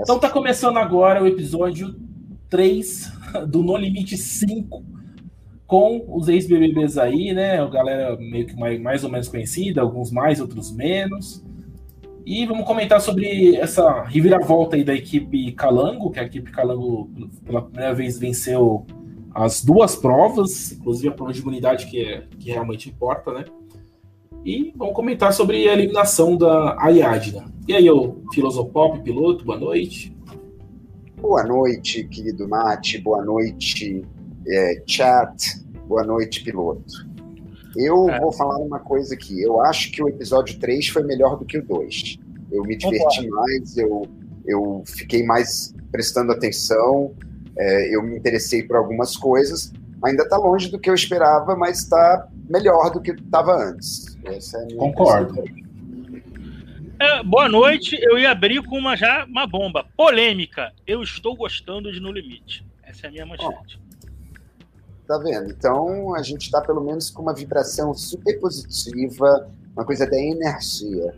Então tá começando agora o episódio 3 do No Limite 5, com os ex-BBBs aí, né? A galera meio que mais, mais ou menos conhecida, alguns mais, outros menos. E vamos comentar sobre essa reviravolta aí da equipe Calango, que a equipe Calango pela primeira vez venceu as duas provas, inclusive a prova de imunidade que, é, que realmente importa, né? E vamos comentar sobre a eliminação da Ariadna. E aí, o Filosopop, piloto, boa noite. Boa noite, querido Mate, boa noite, é, chat, boa noite, piloto. Eu é. vou falar uma coisa aqui. Eu acho que o episódio 3 foi melhor do que o 2. Eu me diverti mais, eu, eu fiquei mais prestando atenção, é, eu me interessei por algumas coisas. Ainda está longe do que eu esperava, mas está melhor do que estava antes. Essa é Concordo. É, boa noite. Eu ia abrir com uma já uma bomba polêmica. Eu estou gostando de No Limite. Essa é a minha manchete. tá vendo? Então a gente está pelo menos com uma vibração super positiva, uma coisa da energia.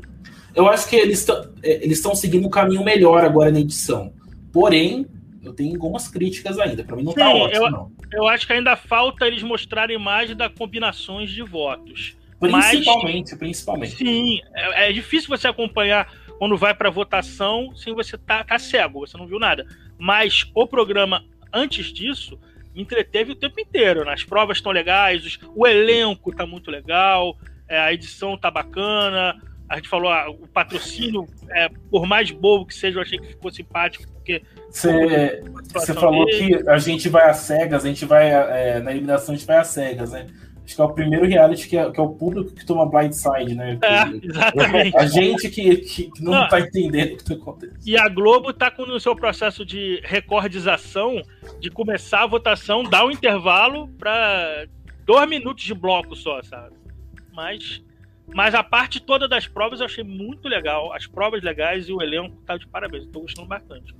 Eu acho que eles estão é, eles estão seguindo um caminho melhor agora na edição. Porém, eu tenho algumas críticas ainda. Para mim não está ótimo, eu, não. Eu acho que ainda falta eles mostrarem mais da combinações de votos. Principalmente, Mas, principalmente. Sim, é, é, difícil você acompanhar quando vai para votação sem você tá, tá cego, você não viu nada. Mas o programa antes disso me entreteve o tempo inteiro. Né? As provas estão legais, o elenco tá muito legal, é, a edição tá bacana. A gente falou, ah, o patrocínio, é, por mais bobo que seja, eu achei que ficou simpático, porque. Você falou dele. que a gente vai às cegas, a gente vai. É, na eliminação a gente vai às cegas, né? Acho que é o primeiro reality que é, que é o público que toma blindside, né? É, exatamente. A gente que, que não, não tá entendendo o que tá acontecendo. E a Globo tá com o seu processo de recordização, de começar a votação, dar um intervalo para dois minutos de bloco só, sabe? Mas, mas a parte toda das provas eu achei muito legal. As provas legais e o elenco tá de parabéns. Estou gostando bastante.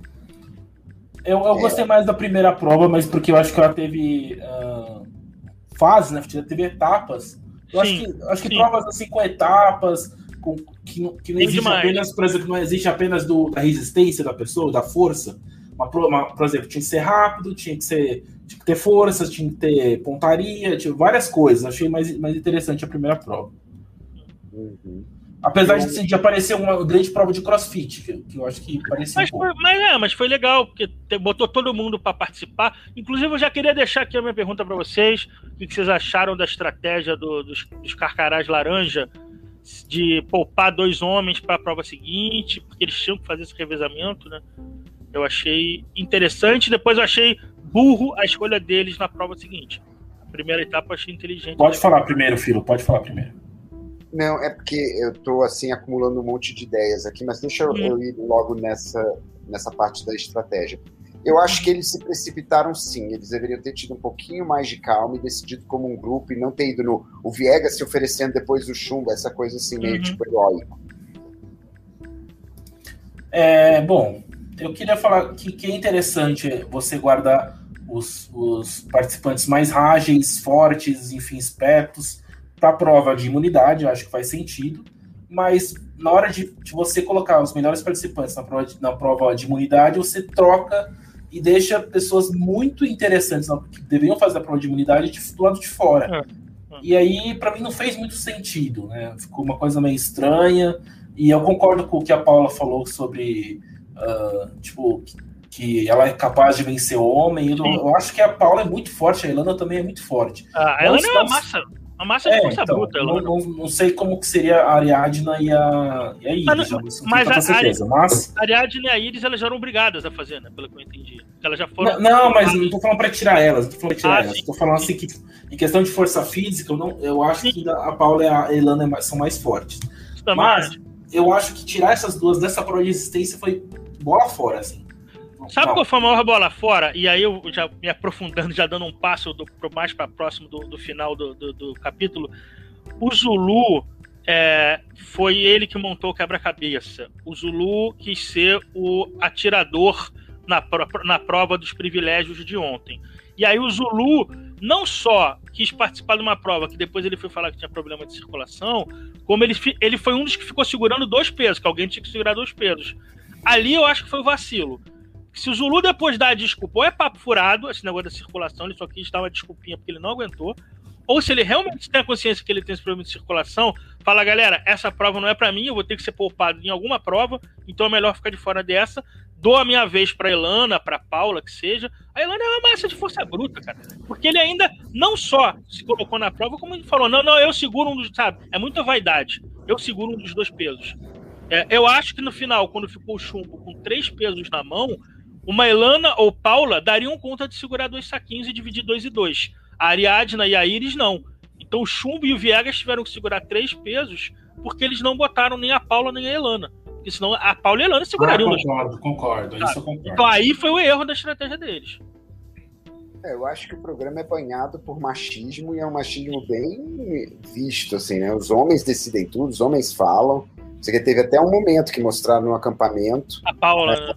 Eu, eu gostei mais da primeira prova, mas porque eu acho que ela teve. Uh fases, né? Teve etapas. Eu sim, acho que, acho que provas assim com etapas, com, que, não, que não existe demais. apenas, por exemplo, não existe apenas do, da resistência da pessoa, da força. Uma, uma, por exemplo, tinha que ser rápido, tinha que ser tinha que ter força, tinha que ter pontaria, tinha várias coisas. Achei mais, mais interessante a primeira prova. Uhum. Apesar de, de aparecer uma grande prova de crossfit, que, que eu acho que parecia. Mas, um foi, mas, é, mas foi legal, porque botou todo mundo para participar. Inclusive, eu já queria deixar aqui a minha pergunta para vocês: o que vocês acharam da estratégia do, dos, dos carcarás laranja de poupar dois homens para a prova seguinte, porque eles tinham que fazer esse revezamento, né? Eu achei interessante. Depois, eu achei burro a escolha deles na prova seguinte. A primeira etapa eu achei inteligente. Pode falar primeiro, Filo, pode falar primeiro. Não, é porque eu estou assim acumulando um monte de ideias aqui, mas deixa eu, eu, ir logo nessa, nessa parte da estratégia. Eu acho que eles se precipitaram sim, eles deveriam ter tido um pouquinho mais de calma e decidido como um grupo e não ter ido no. O Viegas se oferecendo depois do chumbo, essa coisa assim, meio uhum. tipo heróico. É, bom, eu queria falar que, que é interessante você guardar os, os participantes mais ágeis, fortes, enfim, espertos para a prova de imunidade, eu acho que faz sentido, mas na hora de, de você colocar os melhores participantes na prova, de, na prova de imunidade, você troca e deixa pessoas muito interessantes que deveriam fazer a prova de imunidade de, do lado de fora. É, é. E aí, para mim, não fez muito sentido, né? Ficou uma coisa meio estranha. E eu concordo com o que a Paula falou sobre, uh, tipo, que ela é capaz de vencer o homem. Eu, eu, acho que a Paula é muito forte, a Ilana também é muito forte. Ah, a Ilana é uma massa. A massa é, força então, bruta. Não, não, não, sei como que seria a Ariadna e a, e a Iris. Mas, mas a, certeza, mas... a Ariadna e a Iris elas já eram obrigadas a fazer, né? Pelo que eu entendi. Elas já foram. Não, não mas não tô falando pra tirar elas. Não tô falando pra tirar ah, elas. Sim. Tô falando assim que, em questão de força física, eu, não, eu acho sim. que a Paula e a Elana é são mais fortes. Mas eu acho que tirar essas duas dessa prova de existência foi bola fora, assim. Sabe qual foi a maior bola fora? E aí eu já me aprofundando, já dando um passo do, mais para próximo do, do final do, do, do, capítulo. O Zulu é, foi ele que montou o quebra-cabeça. O Zulu quis ser o atirador na, na prova dos privilégios de ontem. E aí o Zulu não só quis participar de uma prova que depois ele foi falar que tinha problema de circulação, como ele, ele foi um dos que ficou segurando dois pesos, que alguém tinha que segurar dois pesos ali eu acho que foi o vacilo. Se o Zulu depois dá a desculpa, ou é papo furado, esse negócio da circulação, ele só quis dar uma desculpinha porque ele não aguentou, ou se ele realmente tem a consciência que ele tem esse problema de circulação, fala, galera, essa prova não é para mim, eu vou ter que ser poupado em alguma prova, então é melhor ficar de fora dessa. Dou a minha vez para Elana, para Paula, que seja. A Elana é uma massa de força bruta, cara. Porque ele ainda não só se colocou na prova, como ele falou: não, não, eu seguro um dos. Sabe? É muita vaidade. Eu seguro um dos dois pesos. É, eu acho que no final, quando ficou o chumbo com três pesos na mão, uma Elana ou Paula dariam conta de segurar dois saquinhos e dividir dois e dois. A Ariadna e a Iris não. Então o Chumbo e o Viegas tiveram que segurar três pesos porque eles não botaram nem a Paula nem a Elana. Porque senão a Paula e a Elana segurariam. Ah, concordo, concordo. Isso eu concordo. Então aí foi o erro da estratégia deles. É, eu acho que o programa é banhado por machismo e é um machismo bem visto, assim, né? Os homens decidem tudo, os homens falam. Você que teve até um momento que mostraram no acampamento. A Paula, né?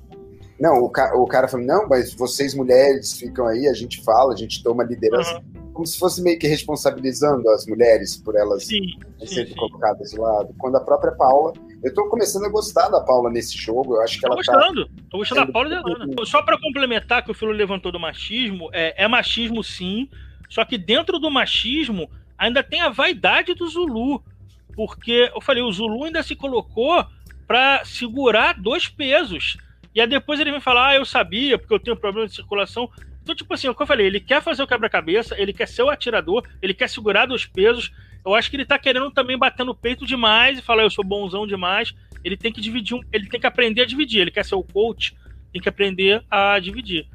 Não, o, ca o cara falou, não, mas vocês mulheres ficam aí, a gente fala, a gente toma liderança. Uhum. Como se fosse meio que responsabilizando as mulheres por elas sim, serem colocadas de lado. Quando a própria Paula. Eu tô começando a gostar da Paula nesse jogo, eu acho que tô ela gostando, tá. Tô gostando da Paula e da Ana. Só para complementar que o Filo levantou do machismo, é, é machismo sim, só que dentro do machismo ainda tem a vaidade do Zulu. Porque eu falei, o Zulu ainda se colocou para segurar dois pesos. E aí depois ele vem falar, ah, eu sabia, porque eu tenho problema de circulação. Então, tipo assim, é o que eu falei, ele quer fazer o quebra-cabeça, ele quer ser o atirador, ele quer segurar dos pesos. Eu acho que ele tá querendo também bater no peito demais e falar, eu sou bonzão demais. Ele tem que dividir, um, ele tem que aprender a dividir. Ele quer ser o coach, tem que aprender a dividir.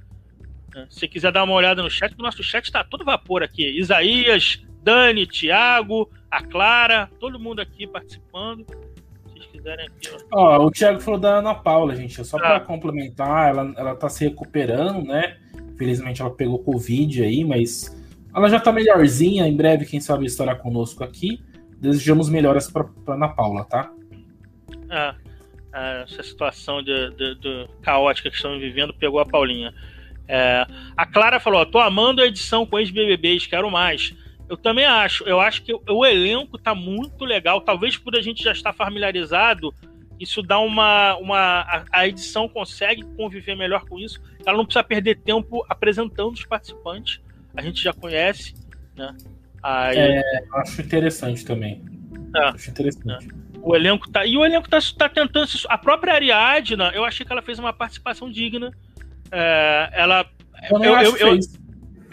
É, se quiser dar uma olhada no chat, o nosso chat tá todo vapor aqui. Isaías, Dani, Thiago, a Clara, todo mundo aqui participando aqui. Ó, o Thiago falou da Ana Paula, gente. Só ah. para complementar, ela, ela tá se recuperando, né? Felizmente ela pegou Covid aí, mas ela já tá melhorzinha. Em breve, quem sabe, estará conosco aqui. Desejamos melhoras para Ana Paula, tá? Ah, essa situação de, de, de, caótica que estamos vivendo pegou a Paulinha. É, a Clara falou: tô amando a edição com ex-BBBs, quero mais. Eu também acho. Eu acho que o elenco tá muito legal. Talvez por a gente já estar familiarizado, isso dá uma. uma a, edição consegue conviver melhor com isso. Ela não precisa perder tempo apresentando os participantes. A gente já conhece, né? Aí... É, acho interessante também. É, acho interessante. É. O elenco tá. E o elenco tá, tá tentando. A própria Ariadna, eu achei que ela fez uma participação digna. É, ela. Eu, eu, eu, eu,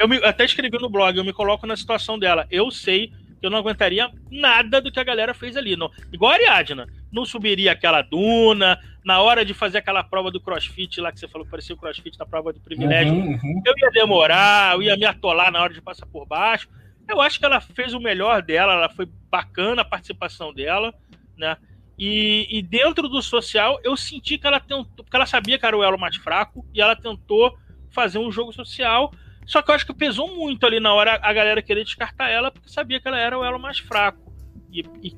eu me, até escrevi no blog, eu me coloco na situação dela. Eu sei que eu não aguentaria nada do que a galera fez ali. Não. Igual a Ariadna. Não subiria aquela duna, na hora de fazer aquela prova do crossfit lá que você falou que parecia o crossfit na prova do privilégio. Uhum, uhum. Eu ia demorar, eu ia me atolar na hora de passar por baixo. Eu acho que ela fez o melhor dela, ela foi bacana a participação dela, né? E, e dentro do social, eu senti que ela tentou, porque ela sabia que era o elo mais fraco, e ela tentou fazer um jogo social só que eu acho que pesou muito ali na hora a galera querer descartar ela, porque sabia que ela era o elo mais fraco e, e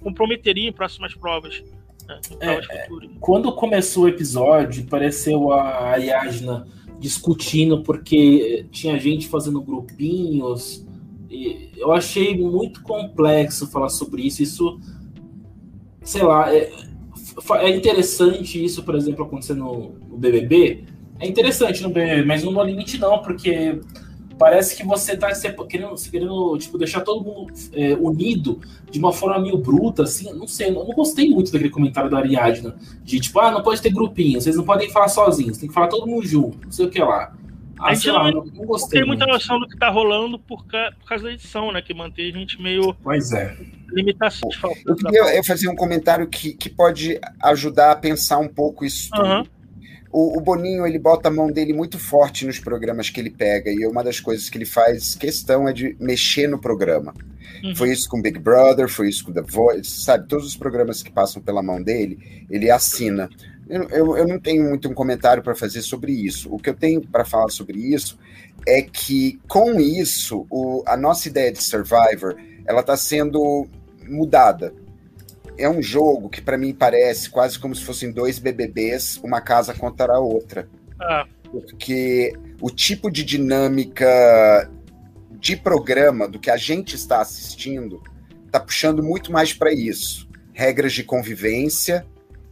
comprometeria em próximas provas. Né, é, quando começou o episódio, pareceu a Yasna discutindo porque tinha gente fazendo grupinhos. eu achei muito complexo falar sobre isso. Isso, sei lá, é, é interessante isso, por exemplo, acontecer no, no BBB, é interessante no BBB, mas no No Limite não, porque parece que você tá querendo, querendo tipo, deixar todo mundo é, unido de uma forma meio bruta, assim, não sei, eu não gostei muito daquele comentário da Ariadna, de tipo, ah, não pode ter grupinho, vocês não podem falar sozinhos, tem que falar todo mundo junto, não sei o que lá. Ah, a gente lá, não, não, gostei. Não tem muita noção do que tá rolando por, ca... por causa da edição, né? Que mantém a gente meio. Pois é. Limitação. Eu queria fazer um comentário que, que pode ajudar a pensar um pouco isso. Uhum o, o, Boninho ele bota a mão dele muito forte nos programas que ele pega e uma das coisas que ele faz questão é de mexer no programa. Uhum. Foi isso com Big Brother, foi isso com The Voice, sabe? Todos os programas que passam pela mão dele, ele assina. Eu, eu, eu não tenho muito um comentário para fazer sobre isso. O que eu tenho para falar sobre isso é que com isso o, a nossa ideia de Survivor ela está sendo mudada é um jogo que para mim parece quase como se fossem dois BBBs, uma casa contra a outra. Ah. Porque o tipo de dinâmica de programa do que a gente está assistindo está puxando muito mais para isso. Regras de convivência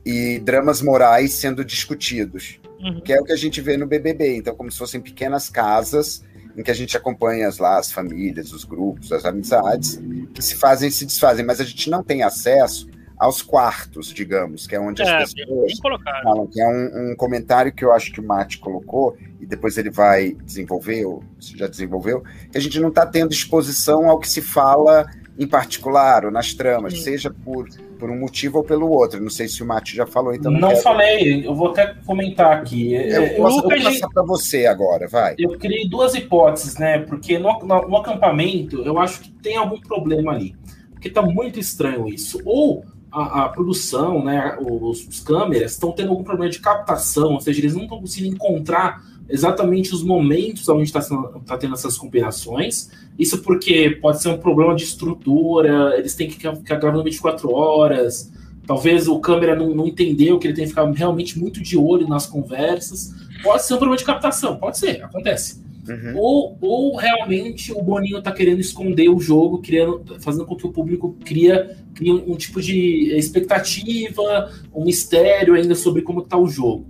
e dramas morais sendo discutidos, uhum. que é o que a gente vê no BBB. Então, como se fossem pequenas casas em que a gente acompanha as, lá, as famílias, os grupos, as amizades, que se fazem e se desfazem, mas a gente não tem acesso aos quartos, digamos, que é onde é, as pessoas falam, que é um, um, comentário que eu acho que o Mate colocou, e depois ele vai desenvolver, ou já desenvolveu, que a gente não está tendo exposição ao que se fala em particular, ou nas tramas, Sim. seja por, por um motivo ou pelo outro. Não sei se o Mate já falou, então. Não, não falei, eu vou até comentar aqui. Eu, eu, eu vou passar para você agora, vai. Eu criei duas hipóteses, né? Porque no, no, no acampamento eu acho que tem algum problema ali. Porque tá muito estranho isso. Ou a, a, produção, né, os, os câmeras estão tendo algum problema de captação, ou seja, eles não estão conseguindo encontrar exatamente os momentos onde está tá tendo essas combinações. Isso porque pode ser um problema de estrutura, eles têm que ficar gravando 24 horas, talvez o câmera não, não entendeu que ele tem que ficar realmente muito de olho nas conversas. Pode ser um problema de captação, pode ser, acontece. Uhum. Ou, ou realmente o Boninho está querendo esconder o jogo, criando, fazendo com que o público cria, cria um, um, tipo de expectativa, um mistério ainda sobre como está o jogo.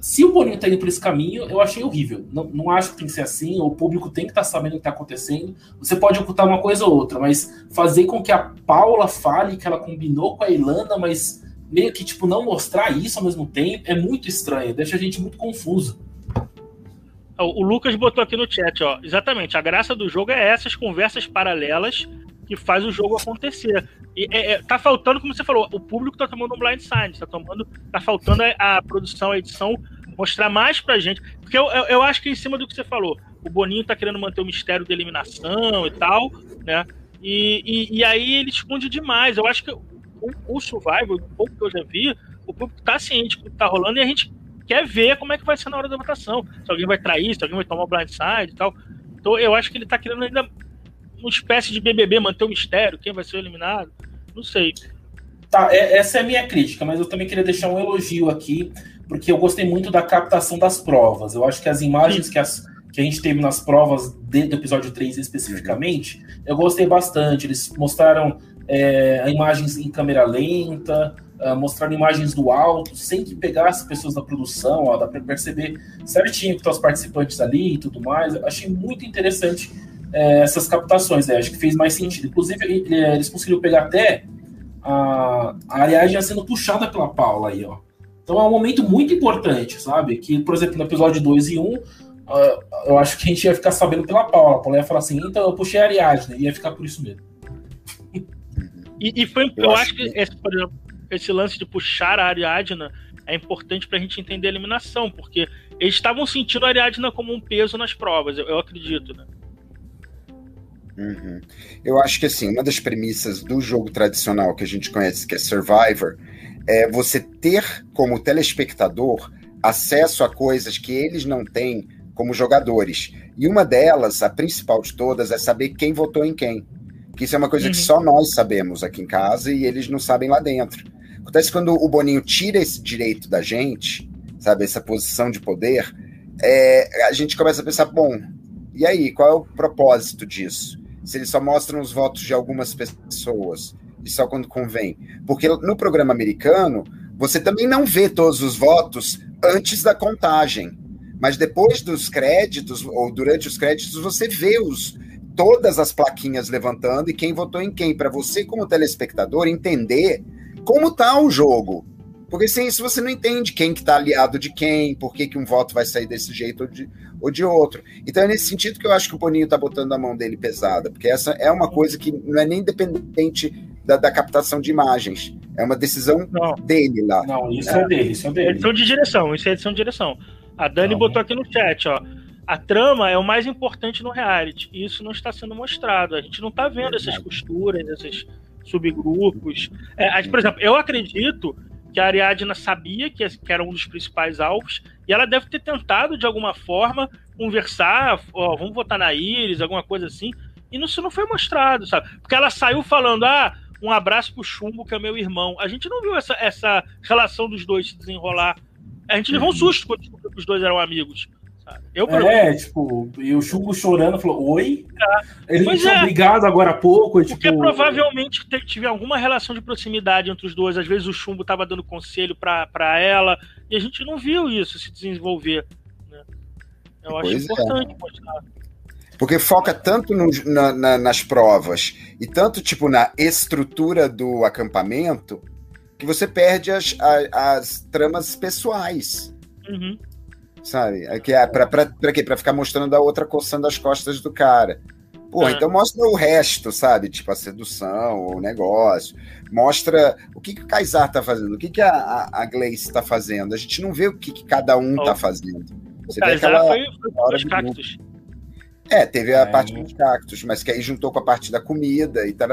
Se o Boninho está indo por esse caminho, eu achei horrível. Não, não acho que tem que ser assim, o público tem que estar tá sabendo o que está acontecendo. Você pode ocultar uma coisa ou outra, mas fazer com que a Paula fale que ela combinou com a Ilana, mas meio que tipo não mostrar isso ao mesmo tempo, é muito estranho, deixa a gente muito confuso. O Lucas botou aqui no chat, ó. Exatamente. A graça do jogo é essas conversas paralelas que faz o jogo acontecer. E é, é, tá faltando, como você falou, o público tá tomando um blind side, tá tomando, tá faltando a, a produção, a edição mostrar mais pra gente. Porque eu, eu, eu, acho que em cima do que você falou, o Boninho tá querendo manter o mistério da eliminação e tal, né? E, e, e aí ele esconde demais. Eu acho que o, o Survival, o pouco que eu já vi, o público tá ciente do que tá rolando e a gente quer ver como é que vai ser na hora da votação. Se alguém vai trair, se alguém vai tomar o blindside e tal. Então eu acho que ele tá querendo ainda uma espécie de BBB, manter o mistério, quem vai ser eliminado. Não sei. Tá, é, essa é a minha crítica, mas eu também queria deixar um elogio aqui, porque eu gostei muito da captação das provas. Eu acho que as imagens que, as, que a gente teve nas provas do episódio 3 especificamente, eu gostei bastante. Eles mostraram é, imagens em câmera lenta, uh, mostrando imagens do alto, sem que pegasse pessoas da produção, ó, dá para perceber certinho que estão os participantes ali e tudo mais. Achei muito interessante é, essas captações, né? acho que fez mais sentido. Inclusive, eles conseguiram pegar até a, a sendo puxada pela Paula aí, ó. Então é um momento muito importante, sabe? Que, por exemplo, no episódio 2 e 1, um, uh, eu acho que a gente ia ficar sabendo pela Paula. A Paula ia falar assim, então eu puxei a Ariadne, ia ficar por isso mesmo. E, e foi, eu, eu acho que, que esse, por exemplo, esse lance de puxar a Ariadna é importante para a gente entender a eliminação, porque eles estavam sentindo a Ariadna como um peso nas provas, eu, eu acredito, né? Uhum. Eu acho que assim, uma das premissas do jogo tradicional que a gente conhece, que é Survivor, é você ter como telespectador acesso a coisas que eles não têm como jogadores. E uma delas, a principal de todas, é saber quem votou em quem. Que isso é uma coisa uhum. que só nós sabemos aqui em casa e eles não sabem lá dentro. Acontece quando o Boninho tira esse direito da gente, sabe, essa posição de poder, é, a gente começa a pensar, bom, e aí, qual é o propósito disso? Se eles só mostram os votos de algumas pessoas, e só quando convém. Porque no programa americano, você também não vê todos os votos antes da contagem. Mas depois dos créditos, ou durante os créditos, você vê os, todas as plaquinhas levantando e quem votou em quem, para você, como telespectador, entender como tá o jogo. Porque sem isso você não entende quem que tá aliado de quem, por que, que um voto vai sair desse jeito ou de, ou de outro. Então é nesse sentido que eu acho que o Boninho tá botando a mão dele pesada, porque essa é uma coisa que não é nem dependente da, da captação de imagens. É uma decisão não. dele lá. Não, isso é, é dele, isso é dele. Edição de direção, isso é edição de direção. A Dani não, botou aqui no chat, ó. A trama é o mais importante no reality. E isso não está sendo mostrado. A gente não está vendo essas costuras, esses subgrupos. É, por exemplo, eu acredito que a Ariadna sabia que, era um dos principais alvos e ela deve ter tentado de alguma forma conversar, ó, vamos votar na Iris, alguma coisa assim. E isso não foi mostrado, sabe? Porque ela saiu falando, ah, um abraço pro Chumbo, que é meu irmão. A gente não viu essa, essa relação dos dois se desenrolar. A gente levou um uhum. susto quando os dois eram amigos. Eu, é, tipo, e o Chumbo chorando falou: Oi? É. Ele foi é. obrigado agora há pouco. Porque tipo... provavelmente tive alguma relação de proximidade entre os dois. Às vezes o Chumbo tava dando conselho para ela e a gente não viu isso se desenvolver. Né? Eu acho pois é. importante é. mostrar. Porque foca tanto no, na, na, nas provas e tanto tipo na estrutura do acampamento que você perde as, as, as tramas pessoais. Uhum. Sabe? É que é pra, pra, pra quê? Pra ficar mostrando a outra coçando as costas do cara. Pô, é. então mostra o resto, sabe? Tipo a sedução, o negócio. Mostra o que, que o Kaysar tá fazendo, o que, que a, a, a Gleice tá fazendo. A gente não vê o que, que cada um oh. tá fazendo. Você o Kaysar foi, foi os cactos. É, teve a é. parte dos cactos, mas que aí juntou com a parte da comida e tal.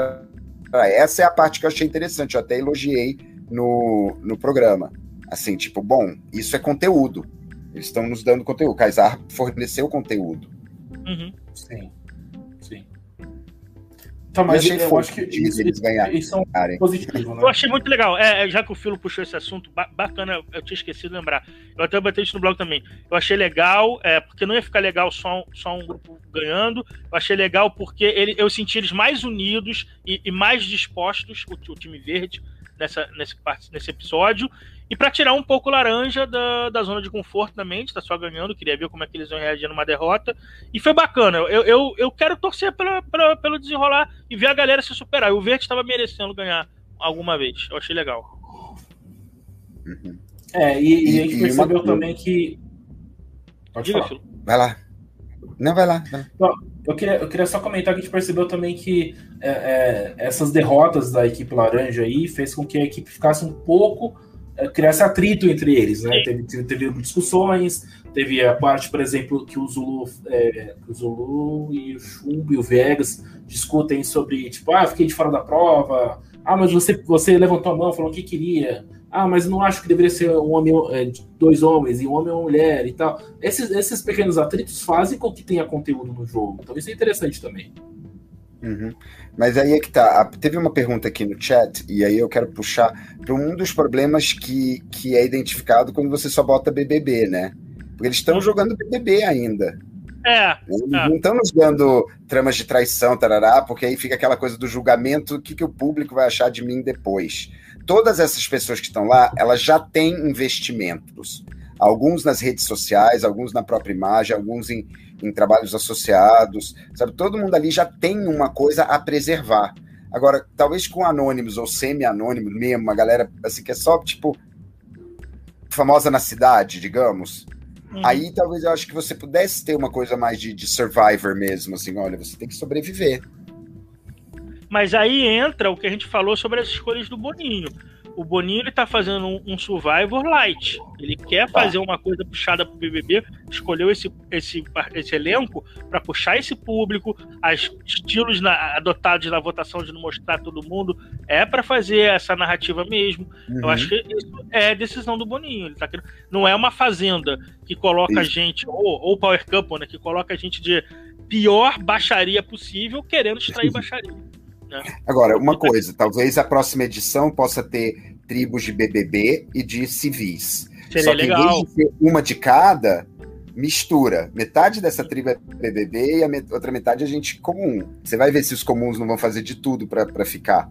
Essa é a parte que eu achei interessante, eu até elogiei no, no programa. Assim, tipo, bom, isso é conteúdo. Eles estão nos dando conteúdo. O Kaysar forneceu conteúdo. Uhum. Sim. Tá, mas eu, eu acho que isso, eles ganharem. Isso é positivo, né? Eu achei muito legal. É, é, já que o Filo puxou esse assunto, bacana, eu tinha esquecido de lembrar. Eu até botei isso no blog também. Eu achei legal, é, porque não ia ficar legal só um, só um grupo ganhando. Eu achei legal porque ele, eu senti eles mais unidos e, e mais dispostos, o, o time verde, nessa, nesse, nesse episódio. E para tirar um pouco laranja da, da zona de conforto da mente, tá só ganhando, queria ver como é que eles vão reagir numa derrota. E foi bacana. Eu, eu, eu quero torcer pela, pela, pelo desenrolar e ver a galera se superar. O Verde estava merecendo ganhar alguma vez. Eu achei legal. Uhum. É, e, e, e, a gente percebeu uma... também que. Pode Diga, falar. Vai lá. Não, vai lá. Vai. Não, eu, queria, eu queria só comentar que a gente percebeu também que é, é, essas derrotas da equipe laranja aí fez com que a equipe ficasse um pouco é, criasse atrito entre eles, né? Teve, teve, teve, discussões, teve a parte, por exemplo, que o Zulu, é, o Zulu e o Chumbo e o Vegas discutem sobre, tipo, ah, fiquei de fora da prova, ah, mas você, você levantou a mão, falou o que queria, ah, mas não acho que deveria ser um homem, é, dois homens e um homem e uma mulher e tal. Esses, esses pequenos atritos fazem com que tenha conteúdo no jogo, então isso é interessante também. Uhum. Mas aí é que tá. Teve uma pergunta aqui no chat, e aí eu quero puxar para um dos problemas que, que é identificado quando você só bota BBB, né? Porque eles estão jogando BBB ainda. É. Eles é. não estão nos dando tramas de traição, tarará, porque aí fica aquela coisa do julgamento, o que, que o público vai achar de mim depois. Todas essas pessoas que estão lá, elas já têm investimentos. Alguns nas redes sociais, alguns na própria imagem, alguns em, em trabalhos associados, sabe? Todo mundo ali já tem uma coisa a preservar. Agora, talvez com anônimos ou semi-anônimos mesmo, uma galera assim que é só tipo famosa na cidade, digamos. Uhum. Aí talvez eu acho que você pudesse ter uma coisa mais de, de survivor mesmo, assim, olha, você tem que sobreviver. Mas aí entra o que a gente falou sobre as escolhas do Boninho o Boninho ele tá fazendo um, um Survivor light. Ele quer tá. fazer uma coisa puxada pro BBB, escolheu esse, esse, esse elenco para puxar esse público, as estilos na, adotados na votação de não mostrar todo mundo, é para fazer essa narrativa mesmo. Uhum. Eu acho que isso é decisão do Boninho. Ele tá querendo, não é uma fazenda que coloca isso. a gente, ou, ou Power Couple, né, que coloca a gente de pior baixaria possível, querendo extrair baixaria. Né? Agora, uma coisa, talvez a próxima edição possa ter tribos de BBB e de civis. Seria Só que legal. em vez de ter uma de cada, mistura. Metade dessa tribo é BBB e a met outra metade é gente comum. Você vai ver se os comuns não vão fazer de tudo para ficar.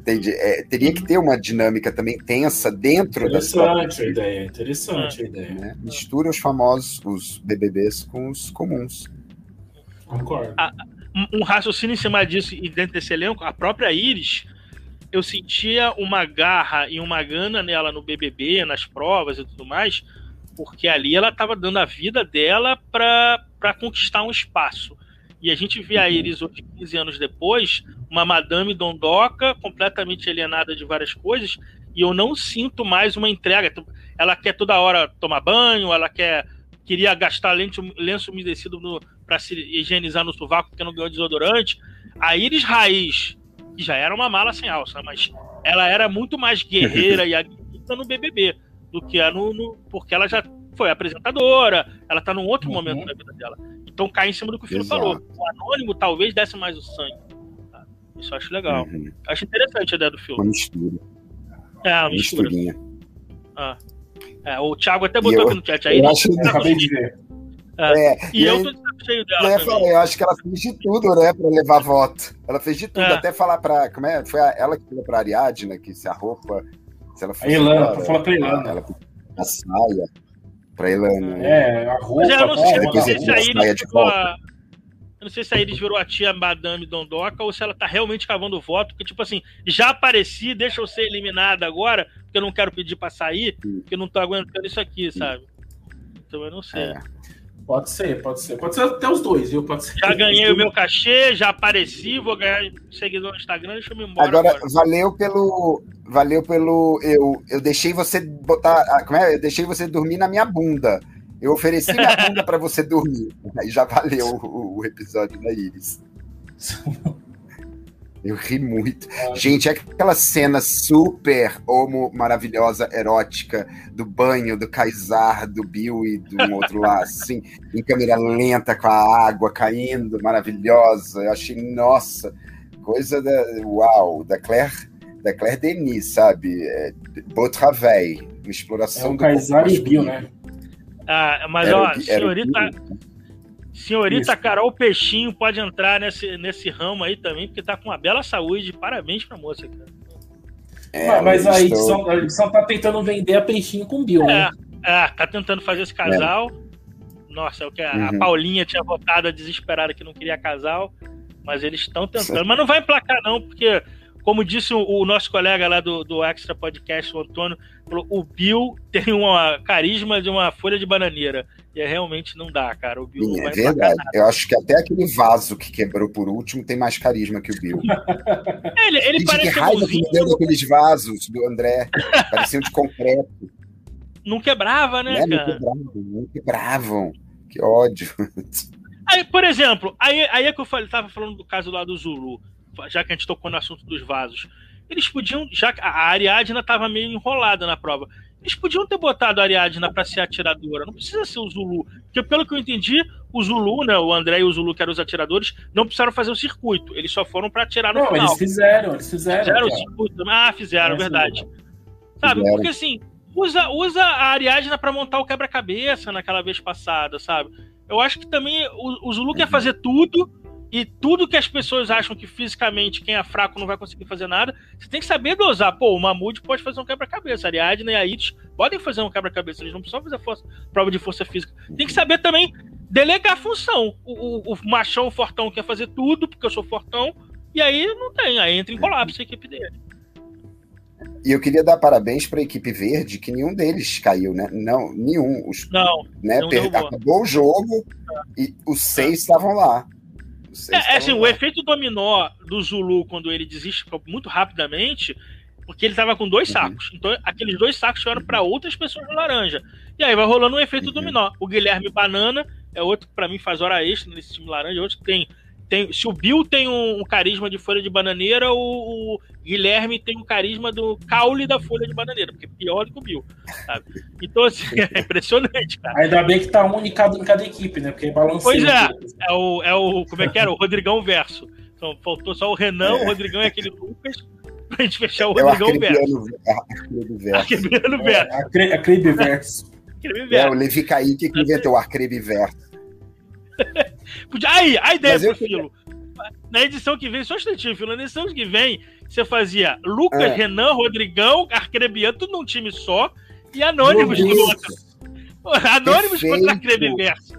Entende? É, teria que ter uma dinâmica também tensa dentro interessante da a ideia, interessante a ideia. Né? Mistura os famosos, os BBBs com os comuns. Concordo um raciocínio em cima disso e dentro desse elenco, a própria Iris, eu sentia uma garra e uma gana nela no BBB, nas provas e tudo mais, porque ali ela estava dando a vida dela para conquistar um espaço. E a gente vê a uhum. Iris hoje, 15 anos depois, uma madame dondoca, completamente alienada de várias coisas, e eu não sinto mais uma entrega. Ela quer toda hora tomar banho, ela quer queria gastar lenço, lenço umedecido para se higienizar no sovaco porque não ganhou desodorante. A Iris Raiz, que já era uma mala sem alça, mas ela era muito mais guerreira e aguerrida no BBB do que a no, no, porque ela já foi apresentadora, ela tá num outro uhum. momento da vida dela. Então cai em cima do que o filho falou. O anônimo talvez desse mais o sangue. Tá? Isso eu acho legal. Uhum. Acho interessante a ideia do filme. Uma mistura. É, uma, mistura. misturinha. Ah. É, o Thiago até botou eu, aqui no chat aí. Eu acho que acabei de ver. É, é, e, e, eu tô cheio dela. Eu, falar, eu acho que ela fez de tudo, né, pra levar voto. Ela fez de tudo, é. até falar pra. Como é? Foi a, ela que falou pra Ariadna que se a roupa. Se ela fosse. A Ilana, pra, falar pra Ilana. Ela, a saia. Pra Ilana. É, a roupa. Mas eu não sei, não sei se a Iris ficou. A... Eu não sei se a Iris virou a tia Madame Dondoca ou se ela tá realmente cavando voto, porque, tipo assim, já apareci, deixa eu ser eliminada agora, porque eu não quero pedir pra sair, porque eu não tô aguentando isso aqui, sabe? Então eu não sei. É. Pode ser, pode ser. Pode ser até os dois, viu? Pode ser. Já ganhei o meu cachê, já apareci, vou ganhar seguidor no Instagram, deixa eu me embora. Agora, agora, valeu pelo. Valeu pelo. Eu, eu deixei você botar. Ah, como é? Eu deixei você dormir na minha bunda. Eu ofereci minha bunda para você dormir. Aí já valeu o, o episódio da Iris. Eu ri muito. Gente, é aquela cena super homo, maravilhosa, erótica do banho do Kaysar, do Bill e do um outro lá, assim, em câmera lenta, com a água caindo, maravilhosa. Eu achei, nossa, coisa da. Uau, da Claire, da Claire Denis, sabe? É, Beau Travail, uma exploração é o do. Kaysar e Bill, né? Ah, mas, era, ó, senhorita. Senhorita Isso. Carol Peixinho pode entrar nesse, nesse ramo aí também, porque tá com uma bela saúde. Parabéns pra moça, cara. É, mas a edição, a edição tá tentando vender a Peixinho com Bill, né? É, é, tá tentando fazer esse casal. É. Nossa, é o que a, uhum. a Paulinha tinha votado desesperada que não queria casal. Mas eles estão tentando. Mas não vai emplacar, não, porque como disse o, o, nosso colega lá do, do Extra Podcast, o Antônio, falou, o Bill tem uma carisma de uma folha de bananeira. E é, realmente não dá, cara. O Bill Sim, é verdade. Eu acho que até aquele vaso que quebrou por último tem mais carisma que o Bill. ele ele parece que raiva que deu daqueles vasos do André. Pareciam de concreto. Não quebrava, né, não, cara? Não quebravam, não quebravam. Que ódio. Aí, por exemplo, aí, aí é que eu falei, tava falando do caso lá do Zulu já que a gente tocou no assunto dos vasos, eles podiam, já que a Ariadna estava meio enrolada na prova, eles podiam ter botado a Ariadna para ser atiradora, não precisa ser o Zulu. Porque, pelo que eu entendi, o Zulu, né, o André e o Zulu, que eram os atiradores, não precisaram fazer o circuito, eles só foram para atirar no não, final. Eles fizeram, eles fizeram. Fizeram o circuito. Ah, fizeram, é, verdade. Sabe, fizeram. porque assim, usa, usa a Ariadna para montar o quebra-cabeça naquela vez passada, sabe? Eu acho que também o, o Zulu quer fazer tudo e tudo que as pessoas acham que fisicamente quem é fraco não vai conseguir fazer nada, você tem que saber dosar. Pô, o Mamute pode fazer um quebra-cabeça, a Ariadne e a Itis podem fazer um quebra-cabeça, eles não precisam fazer força, prova de força física. Tem que saber também delegar a função. O, o, o machão, o fortão quer fazer tudo, porque eu sou fortão, e aí não tem, aí entra em colapso a equipe dele. E eu queria dar parabéns para a equipe verde, que nenhum deles caiu, né? Não, nenhum. Os, não, né? não acabou o jogo e os seis estavam lá. É, é assim, o efeito dominó do Zulu, quando ele desiste muito rapidamente, porque ele estava com dois uhum. sacos. Então, aqueles dois sacos foram para outras pessoas no laranja. E aí vai rolando um efeito uhum. dominó. O Guilherme Banana é outro que para mim faz hora extra nesse time laranja, outro que tem tem, se o Bill tem um, um, carisma de folha de bananeira, o, o, Guilherme tem um carisma do caule da folha de bananeira, porque é pior do que o Bill. Sabe? Então, assim, é impressionante, cara. Ainda bem que tá um em cada, em cada equipe, né? Porque balanceia. Pois é, é o, é o. Como é que era? O Rodrigão Verso. Então, faltou só o Renan, é. o Rodrigão e aquele Lucas pra gente fechar o é Rodrigão Verso. Arcrebiano Verso. Arcrebiano Verso. É, o Levi Kaique que inventou o Arcrebi Verso. Aí, a ideia pro Filo. Na edição que vem, só um instantinho, Filo. Na edição que vem, você fazia Lucas, é. Renan, Rodrigão, Arcrebiano, tudo num time só, e Anônimos do outro. Anônimos Perfeito. contra Arcrebiverso.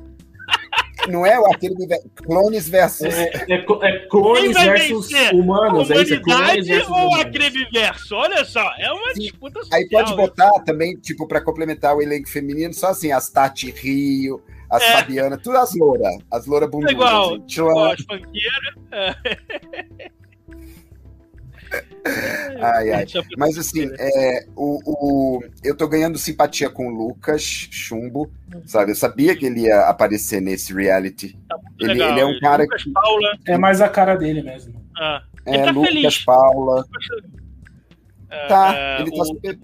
Não é aquele clones versus. É, é, é clones versus humanos. É Humanidade é ou Acrebiverso? Olha só, é uma Sim. disputa social. Aí pode botar também, tipo, para complementar o elenco feminino, só assim, as Tati Rio, as é. Fabiana, tudo as louras. As louras bundudas. É igual, assim, igual as. É. ai, ai. Mas assim, é, o, o, eu tô ganhando simpatia com o Lucas Chumbo, sabe? Eu sabia que ele ia aparecer nesse reality. Tá ele, ele, é um cara Lucas que. Paula. É mais a cara dele mesmo. Ah, é, tá Lucas feliz. Paula. É, tá, é, ele tá super.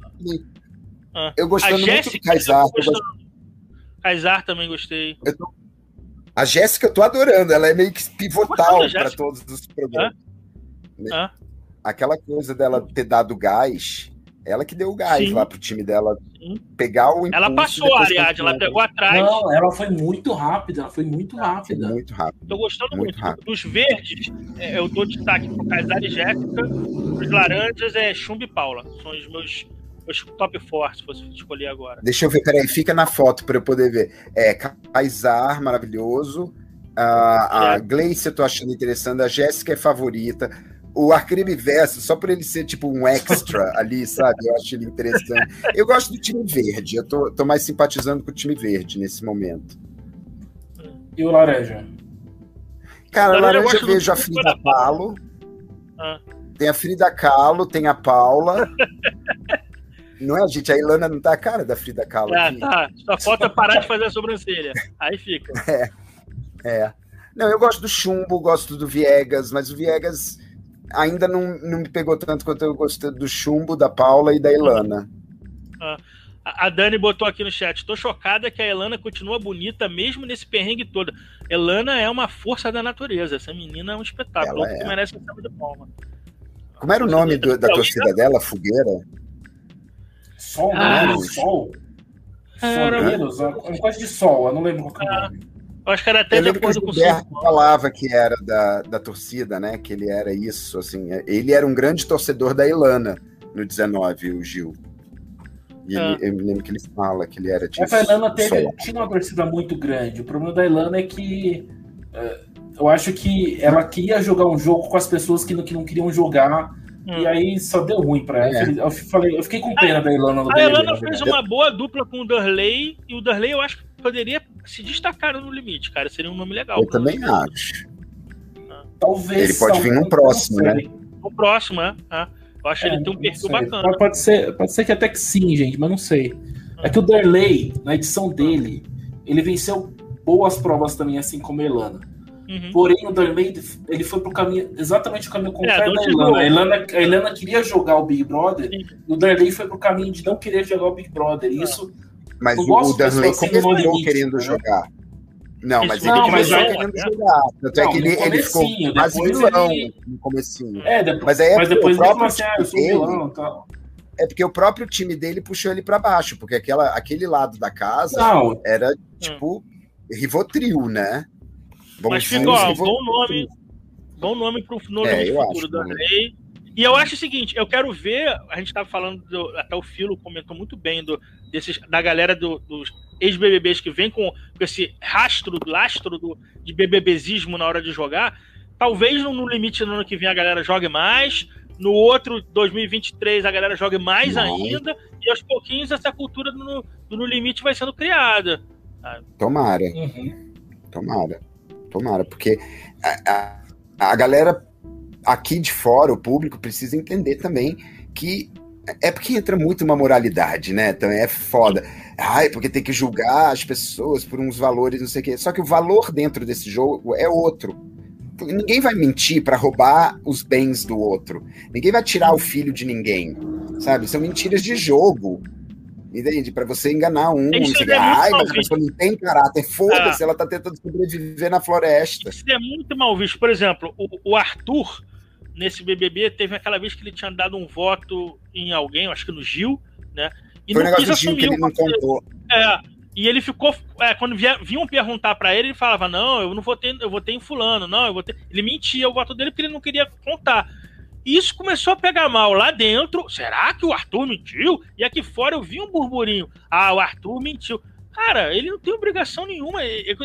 Ah. Eu gostando muito do Kaysar. Kaysar também gostei. Tô... A Jéssica eu tô adorando, ela é meio que pivotal para todos os programas. Hã? Hã? Aquela coisa dela ter dado gás Ela que deu o gás Sim. lá pro time dela Sim. pegar o Ela passou a Ariadne, ela pegou atrás. Não, ela foi muito rápida, ela foi muito rápida. Muito rápida. Tô gostando muito. muito. Dos verdes, é, eu dou destaque pro Kaysar e Jéssica. Os laranjas é Chumbo e Paula. São os meus, meus top four, se fosse escolher agora. Deixa eu ver, peraí, fica na foto para eu poder ver. É, Kaysar, maravilhoso. A, a Gleice eu tô achando interessante, a Jéssica é favorita o Arcrime Verso, só por ele ser tipo um extra ali, sabe? Eu acho ele interessante. Eu gosto do time verde, eu tô, tô mais simpatizando com o time verde nesse momento. E o laranja? Cara, laranja, laranja eu vejo a Frida Kahlo. Ah. Tem a Frida Kahlo, tem a Paula. não é, gente? A Ilana não tá a cara da Frida Kahlo. É, aqui. tá. Só falta parar de fazer a sobrancelha. Aí fica. É. É. Não, eu gosto do Chumbo, gosto do Viegas, mas o Viegas ainda não, não me pegou tanto quanto eu gostei do Chumbo, da Paula e da Ilana. Ah, a Dani botou aqui no chat: estou chocada que a Elana continua bonita mesmo nesse perrengue todo. Elana é uma força da natureza. Essa menina é um espetáculo. Ela é. merece um de palma. Como era o nome do, da torcida dela? Fogueira? Sol, ah, né? Sol. Sol, um coisa de sol, eu não lembro qual é o ah. nome. Acho que era até eu de acordo com o Gilberto falava que era da, da torcida, né? Que ele era isso, assim. Ele era um grande torcedor da Ilana no 19, o Gil. E ah. ele, eu me lembro que ele fala que ele era disso. Essa Ilana teve, tinha uma torcida muito grande. O problema da Ilana é que uh, eu acho que ela queria jogar um jogo com as pessoas que não, que não queriam jogar. Hum. E aí só deu ruim pra ela. É. Eu, falei, eu fiquei com pena a, da Ilana no A Ilana fez uma boa dupla com o Durley, e o Durley eu acho que poderia se destacar no limite, cara. Seria um nome legal. Eu também acho. Ah. Talvez. Ele pode vir no próximo, né? No próximo, é. Ah. Eu acho que é, ele tem um perfil bacana. Pode ser, pode ser que até que sim, gente, mas não sei. É que o Derley, na edição dele, ele venceu boas provas também, assim como a Elana. Uhum. Porém, o Derley, ele foi pro caminho, exatamente o caminho é, contrário é, da Elana. A Elana. A Elana queria jogar o Big Brother, Sim. e o Derley foi pro caminho de não querer jogar o Big Brother. E isso mas o, o começou querendo né? jogar. Não, mas ele não, começou mas querendo jogar. Tanto é que ele, ele ficou quase vilão ele... no comecinho. É, depois, mas, aí é mas depois o próprio assim, ah, dele, vilão, É porque o próprio time dele puxou ele para baixo, porque aquela, aquele lado da casa não. era tipo Rivotril, né? Vamos mas ficou, ó, bom nome, bom nome pro nome é, futuro da Rei. E eu acho o seguinte, eu quero ver, a gente estava falando, do, até o Filo comentou muito bem do, desses, da galera do, dos ex-BBBs que vem com, com, esse rastro, lastro do, de BBBzismo na hora de jogar. Talvez no, no, limite no ano que vem a galera jogue mais, no outro 2023 a galera jogue mais Não. ainda, e aos pouquinhos essa cultura do, do no limite vai sendo criada. Sabe? Tomara. Uhum. Tomara. Tomara, porque a, a, a galera aqui de fora, o público, precisa entender também que é porque entra muito uma moralidade, né? Também é foda. Ai, porque tem que julgar as pessoas por uns valores, não sei o quê. Só que o valor dentro desse jogo é outro. Ninguém vai mentir para roubar os bens do outro. Ninguém vai tirar o filho de ninguém. Sabe? São mentiras de jogo. Entende? Para você enganar um. Você, é Ai, mas a pessoa não tem caráter. Foda-se, é. ela tá tentando sobreviver na floresta. Isso é muito mal visto. Por exemplo, o, o Arthur nesse BBB teve aquela vez que ele tinha dado um voto em alguém, acho que no Gil, né? E Foi não um negócio Gil que ele não contou. É, e ele ficou, é, quando via, vinham perguntar para ele, ele falava: "Não, eu não votei, eu votei em fulano, não, eu votei". Ele mentia o voto dele porque ele não queria contar. E isso começou a pegar mal lá dentro. Será que o Arthur mentiu? E aqui fora eu vi um burburinho. Ah, o Arthur mentiu. Cara, ele não tem obrigação nenhuma.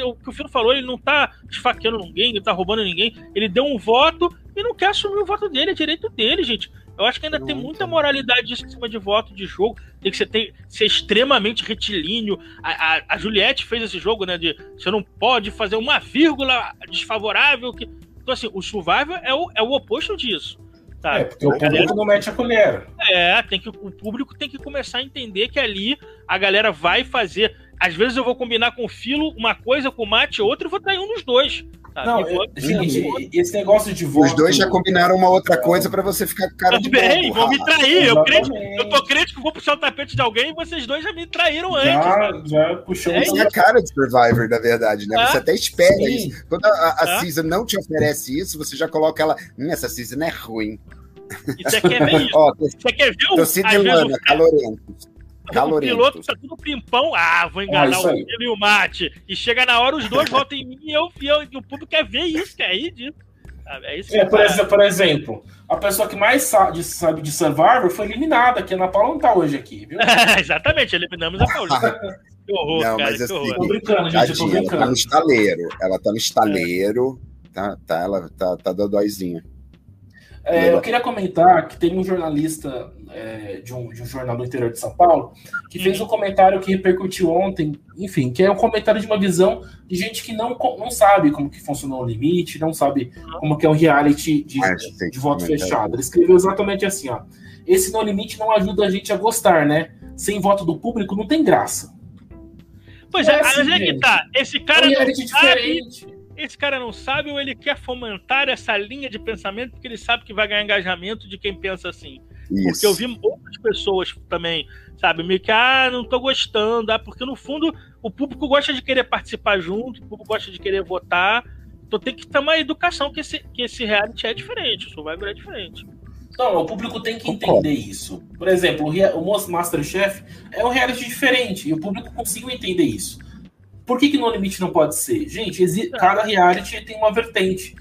O que o Filho falou, ele não tá esfaqueando ninguém, ele tá roubando ninguém. Ele deu um voto e não quer assumir o voto dele, é direito dele, gente. Eu acho que ainda tem muita moralidade disso em cima de voto de jogo. Tem que ser, tem, ser extremamente retilíneo. A, a, a, Juliette fez esse jogo, né? De você não pode fazer uma vírgula desfavorável. Que... Então, assim, o Survivor é o, é o oposto disso. Sabe? É, porque o público galera... não mete a colher. É, tem que, o público tem que começar a entender que ali a galera vai fazer. Às vezes eu vou combinar com o Filo uma coisa, com o Mate outra e vou trair um dos dois. Tá, não, é, gente, esse negócio de voto. Os dois já combinaram uma outra coisa para você ficar com cara Tudo de bem, vão me trair. Eu, crente, eu tô crente que vou puxar o tapete de alguém e vocês dois já me traíram antes. Já, já puxou. É a cara de Survivor, na verdade, né? Você até espera Sim. isso. Quando a, a, a season não te oferece isso, você já coloca ela. Hum, essa season é ruim. E você quer ver isso. Ó, você quer ver o. Torcida de Lana, calorento. Calorento. O piloto tá tudo pimpão. Ah, vou enganar ah, o Pedro e o Mate. E chega na hora, os dois voltam em mim e eu, e eu, e o público quer ver isso, quer ir disso. É, isso é, por, exemplo, por, exemplo, a pessoa que mais sabe, sabe de Survivor foi eliminada, que a Ana Paula não tá hoje aqui, viu? exatamente, eliminamos a Paula. que horror, não, cara, mas assim, tô brincando, gente, tô brincando. Ela tá no estaleiro, ela tá no estaleiro, tá, tá, ela tá, tá dodóizinha. É, eu queria comentar que tem um jornalista é, de, um, de, um, jornal do interior de São Paulo que fez um comentário que repercutiu ontem, enfim, que é um comentário de uma visão de gente que não, não sabe como que funcionou o limite, não sabe como que é um reality de, de voto fechado. Ele escreveu exatamente assim, ó. Esse no limite não ajuda a gente a gostar, né? Sem voto do público não tem graça. Pois é, é assim, mas é que tá. Esse cara é um não sabe, diferente esse cara não sabe ou ele quer fomentar essa linha de pensamento porque ele sabe que vai ganhar engajamento de quem pensa assim. Isso. Porque eu vi outras pessoas também, sabe, meio que, ah, não tô gostando, ah, porque no fundo o público gosta de querer participar junto, o público gosta de querer votar, então tem que ter uma educação que esse, que esse reality é diferente, o Survivor é diferente. Não, o público tem que entender isso. Por exemplo, o Masterchef é um reality diferente e o público conseguiu entender isso. Por que, que No Limite não pode ser? Gente, cada reality tem uma vertente.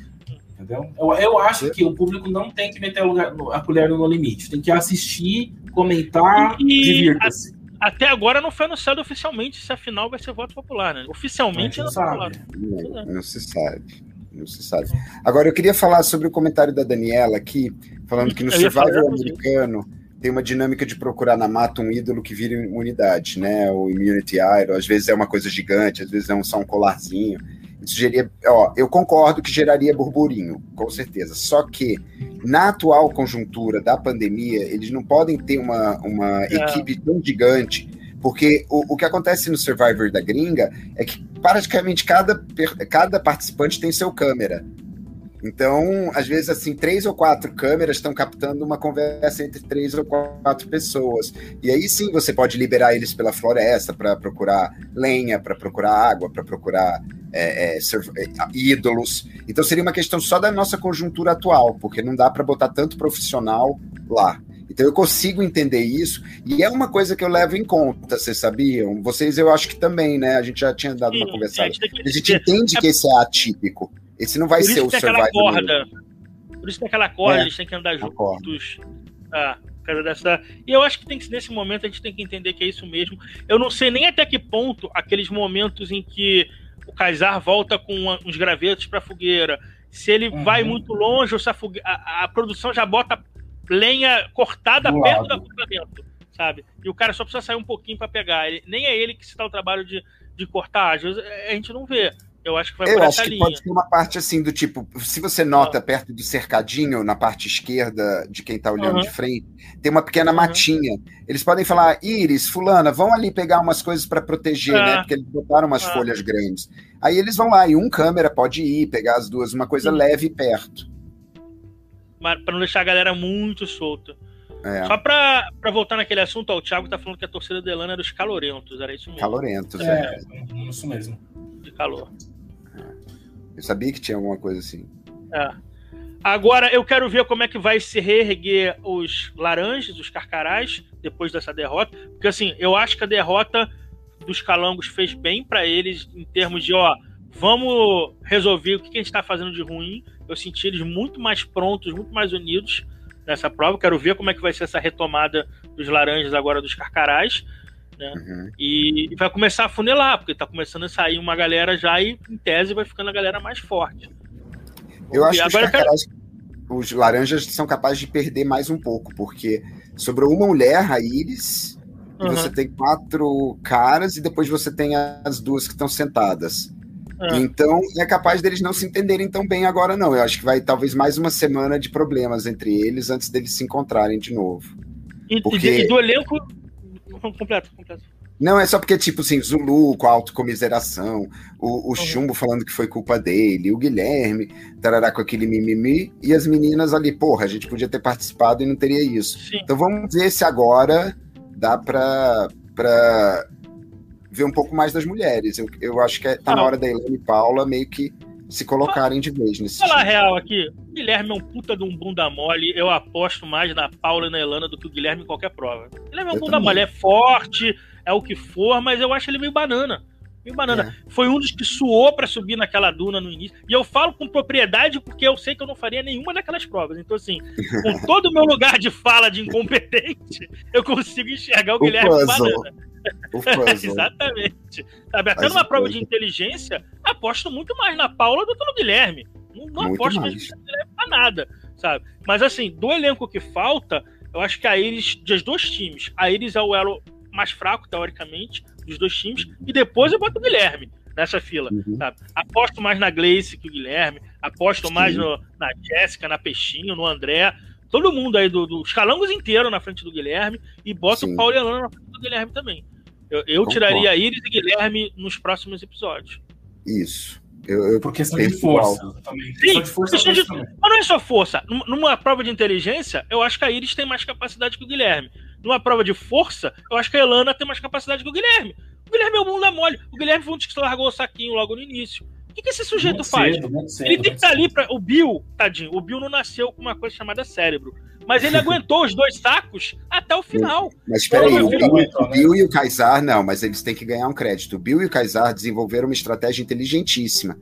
Entendeu? Eu, eu acho que o público não tem que meter a, lugar, a colher no Limite. Tem que assistir, comentar, divirta-se. Até agora não foi anunciado oficialmente se a final vai ser voto popular, né? Oficialmente não, não, sabe. Não, não se sabe. Não se sabe. Agora eu queria falar sobre o comentário da Daniela aqui, falando que no Survival americano tem uma dinâmica de procurar na mata um ídolo que vira imunidade, né? O Immunity Iron, às vezes é uma coisa gigante, às vezes é um, só um colarzinho. Isso geria, ó, eu concordo que geraria burburinho, com certeza. Só que na atual conjuntura da pandemia, eles não podem ter uma, uma é. equipe tão gigante, porque o, o que acontece no Survivor da gringa é que praticamente cada, cada participante tem seu câmera. Então, às vezes, assim, três ou quatro câmeras estão captando uma conversa entre três ou quatro pessoas. E aí sim você pode liberar eles pela floresta para procurar lenha, para procurar água, para procurar é, é, é, ídolos. Então seria uma questão só da nossa conjuntura atual, porque não dá para botar tanto profissional lá. Então eu consigo entender isso, e é uma coisa que eu levo em conta, vocês sabiam? Vocês eu acho que também, né? A gente já tinha dado uma conversada. A gente entende que esse é atípico. Esse não vai ser o Survivor. Corda. Por isso tem aquela corda, é, eles têm que andar juntos. Ah, por dessa. E eu acho que tem que, nesse momento a gente tem que entender que é isso mesmo. Eu não sei nem até que ponto aqueles momentos em que o Kaysar volta com uma, uns gravetos para fogueira, se ele uhum. vai muito longe ou se a, a, a, produção já bota lenha cortada do perto lado. do acoplamento, sabe? E o cara só precisa sair um pouquinho para pegar. Ele, nem é ele que se dá o trabalho de, de cortar. Às vezes a gente não vê. Eu acho que vai Eu acho que linha. pode ter uma parte assim do tipo, se você nota ah. perto do cercadinho, na parte esquerda de quem tá olhando uhum. de frente, tem uma pequena uhum. matinha. Eles podem falar, Iris, fulana, vão ali pegar umas coisas para proteger, né? Porque eles botaram umas folhas grandes. Aí eles vão lá, e um câmera pode ir, pegar as duas, uma coisa leve perto. Para não deixar a galera muito solta. É. Só para voltar naquele assunto, ó, o Thiago tá falando que a torcida de Elana era os calorentos, era isso mesmo. Calorentos, é. é. Isso mesmo. De calor. Eu sabia que tinha alguma coisa assim. É. Agora eu quero ver como é que vai se reerguer os laranjas, os carcarás, depois dessa derrota. Porque assim, eu acho que a derrota dos calangos fez bem para eles em termos de, ó, vamos resolver o que a gente está fazendo de ruim. Eu senti eles muito mais prontos, muito mais unidos nessa prova. Quero ver como é que vai ser essa retomada dos laranjas agora dos carcarás né? Uhum. E, e, vai começar a funelar, porque tá começando a sair uma galera já e, em tese, vai ficando a galera mais forte. Eu acho que os, os laranjas são capazes de perder mais um pouco, porque sobrou uma mulher, a Iris, uhum. e você tem quatro caras, e depois você tem as duas que estão sentadas. Uhum. Então, é capaz deles não se entenderem tão bem agora, não. Eu acho que vai talvez mais uma semana de problemas entre eles antes deles se encontrarem de novo. E, porque... e do elenco, completo, completo. Não, é só porque, tipo assim, Zulu com a autocomiseração, o, o uhum. Chumbo falando que foi culpa dele, o Guilherme, tarará com aquele mimimi, e as meninas ali, porra, a gente podia ter participado e não teria isso. Sim. Então vamos ver se agora dá pra, pra ver um pouco mais das mulheres. Eu, eu acho que é, tá ah. na hora da Helena e Paula meio que se colocarem de vez nesse Falar real aqui, o Guilherme é um puta de um bunda mole. Eu aposto mais na Paula e na Elana do que o Guilherme em qualquer prova. O Guilherme é um eu bunda também. mole, é forte, é o que for, mas eu acho ele meio banana. Meio banana. É. Foi um dos que suou para subir naquela duna no início. E eu falo com propriedade porque eu sei que eu não faria nenhuma daquelas provas. Então, assim, com todo o meu lugar de fala de incompetente, eu consigo enxergar o, o Guilherme puzzle. banana. Exatamente. Sabe, até numa prova de inteligência, aposto muito mais na Paula do que no Guilherme. Não, não aposto mais no Guilherme pra nada, sabe? Mas assim, do elenco que falta, eu acho que a Iris, dos dois times, a Iris é o elo mais fraco, teoricamente, dos dois times, e depois eu boto o Guilherme nessa fila. Uhum. Sabe? Aposto mais na Gleice que o Guilherme, aposto Sim. mais no, na Jéssica, na Peixinho, no André. Todo mundo aí do, do Calangos inteiro na frente do Guilherme e boto Sim. o Paulo e Alana na frente do Guilherme também. Eu, eu tiraria Iris e Guilherme nos próximos episódios. Isso. Eu, eu Por questão de força também. Sim, de força, de... Mas não é só força. Numa prova de inteligência, eu acho que a Iris tem mais capacidade que o Guilherme. Numa prova de força, eu acho que a Elana tem mais capacidade que o Guilherme. O Guilherme é o mundo da mole. O Guilherme foi um dos que largou o saquinho logo no início. O que, que esse sujeito muito faz? Cedo, cedo, ele tem que estar tá ali para. O Bill, tadinho, o Bill não nasceu com uma coisa chamada cérebro. Mas ele aguentou os dois sacos até o final. Mas peraí, o, Bill, o Bill e o Kaysar, não, mas eles têm que ganhar um crédito. O Bill e o Kaysar desenvolveram uma estratégia inteligentíssima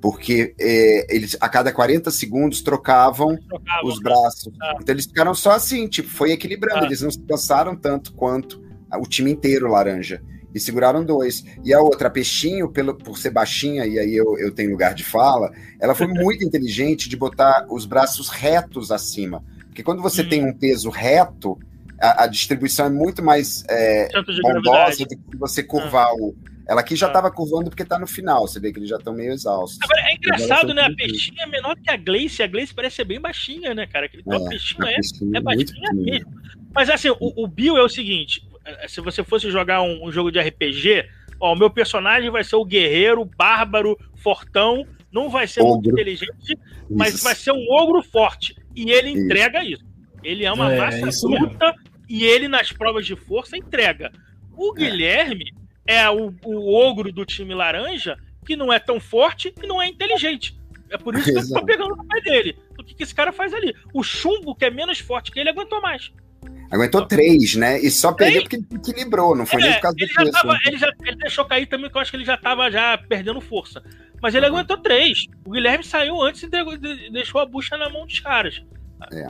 porque é, eles a cada 40 segundos trocavam, trocavam os braços. Ah. Então eles ficaram só assim, tipo, foi equilibrando. Ah. Eles não se cansaram tanto quanto o time inteiro laranja. E seguraram dois. E a outra, a Peixinho, pelo, por ser baixinha, e aí eu, eu tenho lugar de fala, ela foi muito inteligente de botar os braços retos acima. Porque quando você hum. tem um peso reto, a, a distribuição é muito mais é, bondosa do que você curvar ah. o, ela aqui já estava ah. curvando porque está no final, você vê que eles já estão meio exaustos. Agora, é engraçado, né? A peixinha é menor que a Gleice, a Gleice parece ser bem baixinha, né, cara? Aquele é, peixinho é, é, é baixinha mesmo. Mas assim, o, o Bill é o seguinte: é, se você fosse jogar um, um jogo de RPG, ó, o meu personagem vai ser o guerreiro, bárbaro, fortão, não vai ser ogro. muito inteligente, mas isso. vai ser um ogro forte. E ele entrega isso. Ele é uma é, massa bruta e ele, nas provas de força, entrega. O é. Guilherme é o, o ogro do time laranja que não é tão forte e não é inteligente. É por isso que eu tô pegando no pé dele. O que, que esse cara faz ali? O chumbo, que é menos forte que ele, aguentou mais. Aguentou três, né? E só perdeu porque ele equilibrou, não foi é, nem por causa do preço. Tava, ele, já, ele deixou cair também, porque eu acho que ele já tava já perdendo força. Mas ele aguentou três. O Guilherme saiu antes e deixou a bucha na mão dos caras. É.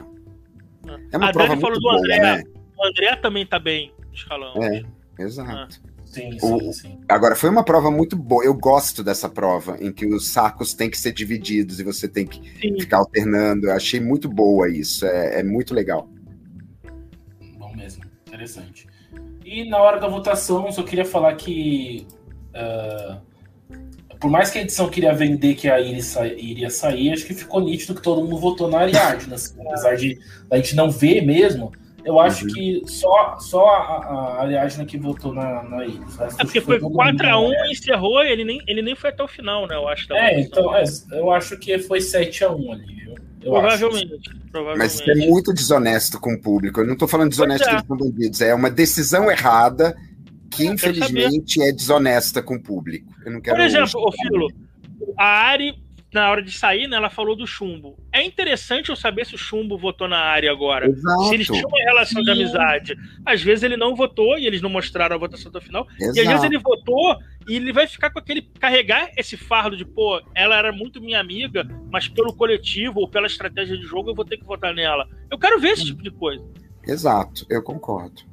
É uma a prova Dani falou do André. né? O André também tá bem escalando. É, exato. Ah. Sim, sim, sim. Agora, foi uma prova muito boa. Eu gosto dessa prova, em que os sacos têm que ser divididos e você tem que sim. ficar alternando. Eu achei muito boa isso. É, é, muito legal. Interessante. E na hora da votação, só queria falar que. Uh, por mais que a edição queria vender que a Iris iria sair, acho que ficou nítido que todo mundo votou na Ariadne. Assim, apesar de a gente não ver mesmo eu acho uhum. que só, só a, a Ariadna que votou na, na Iris. É porque foi 4x1 e encerrou, ele nem, ele nem foi até o final, né? Eu acho. É, então, é, eu acho que foi 7x1 ali, viu? Eu provavelmente, acho. provavelmente. Mas é muito desonesto com o público. Eu não estou falando desonesto é. com bandidos, é uma decisão errada que, infelizmente, é desonesta com o público. Eu não quero Por exemplo, o Filo, a Ari na hora de sair, né, ela falou do chumbo. É interessante eu saber se o chumbo votou na área agora. Exato. Se eles tinham uma relação Sim. de amizade. Às vezes ele não votou e eles não mostraram a votação do final. Exato. E às vezes ele votou e ele vai ficar com aquele. carregar esse fardo de, pô, ela era muito minha amiga, mas pelo coletivo ou pela estratégia de jogo eu vou ter que votar nela. Eu quero ver esse tipo de coisa. Exato, eu concordo.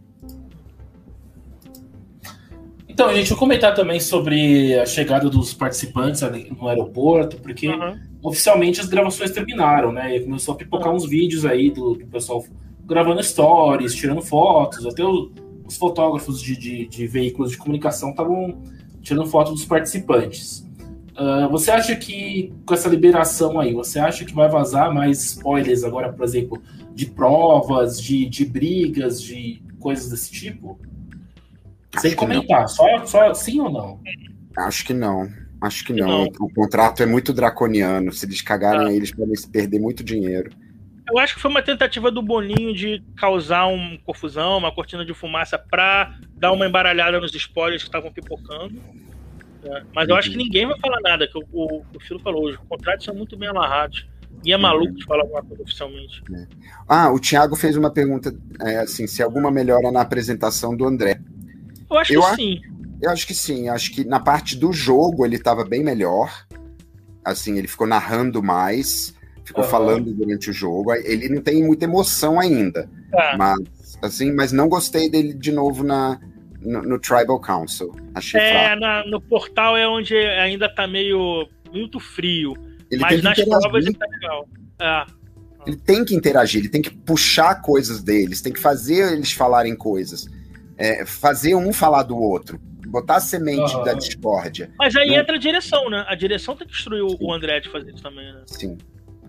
Então, gente, vou comentar também sobre a chegada dos participantes no aeroporto, porque uhum. oficialmente as gravações terminaram, né? E começou a pipocar uhum. uns vídeos aí do, do, pessoal gravando stories, tirando fotos, até o, os fotógrafos de, de, de, veículos de comunicação estavam tirando fotos dos participantes. Uh, você acha que com essa liberação aí, você acha que vai vazar mais spoilers agora, por exemplo, de provas, de, de brigas, de coisas desse tipo? Sem comentar, só, só sim ou não? Acho que não. Acho que não. não. O contrato é muito draconiano. Se eles cagarem ah. aí, eles podem perder muito dinheiro. Eu acho que foi uma tentativa do Boninho de causar uma confusão, uma cortina de fumaça para dar uma embaralhada nos spoilers que estavam pipocando. É, mas eu acho que ninguém vai falar nada, que o, o, o Filo falou, os contratos são muito bem amarrados. E é maluco de falar alguma coisa oficialmente. É. Ah, o Thiago fez uma pergunta, é, assim, se alguma melhora na apresentação do André. Eu acho eu que sim. Eu acho que sim. Acho que na parte do jogo ele estava bem melhor. Assim, ele ficou narrando mais, ficou uhum. falando durante o jogo. Ele não tem muita emoção ainda. É. Mas, assim, mas não gostei dele de novo na, no, no Tribal Council. Achei é, na, no portal é onde ainda tá meio muito frio. Ele mas nas provas ele tá legal. É. Ele tem que interagir, ele tem que puxar coisas deles, tem que fazer eles falarem coisas. É, fazer um falar do outro. Botar a semente uhum. da discórdia. Mas aí Não... entra a direção, né? A direção tem que destruir o André de fazer isso também, né? Sim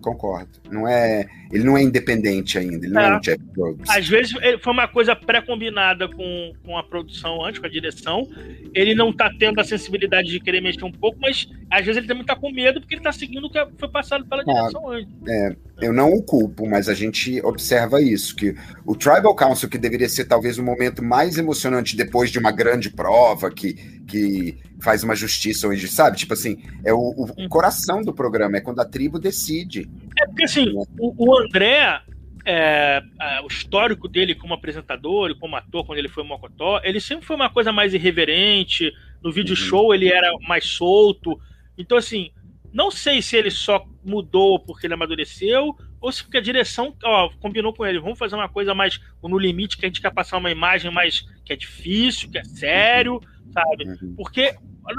concordo. Não é, ele não é independente ainda, ele não é, é um Jeff Probst. Às vezes foi uma coisa pré-combinada com, com a produção antes, com a direção. Ele não tá tendo a sensibilidade de querer mexer um pouco, mas às vezes ele também tá com medo porque ele tá seguindo o que foi passado pela direção ah, antes. É, eu não o culpo, mas a gente observa isso, que o Tribal Council, que deveria ser talvez o momento mais emocionante depois de uma grande prova, que, que faz uma justiça onde, sabe? Tipo assim, é o, o, o coração do programa, é quando a tribo decide. É porque assim, o, o André, é, o histórico dele como apresentador e como ator, quando ele foi Mocotó, ele sempre foi uma coisa mais irreverente. No vídeo uhum. show ele era mais solto. Então, assim, não sei se ele só mudou porque ele amadureceu ou se porque a direção ó, combinou com ele. Vamos fazer uma coisa mais no limite, que a gente quer passar uma imagem mais que é difícil, que é sério, sabe? Uhum. Porque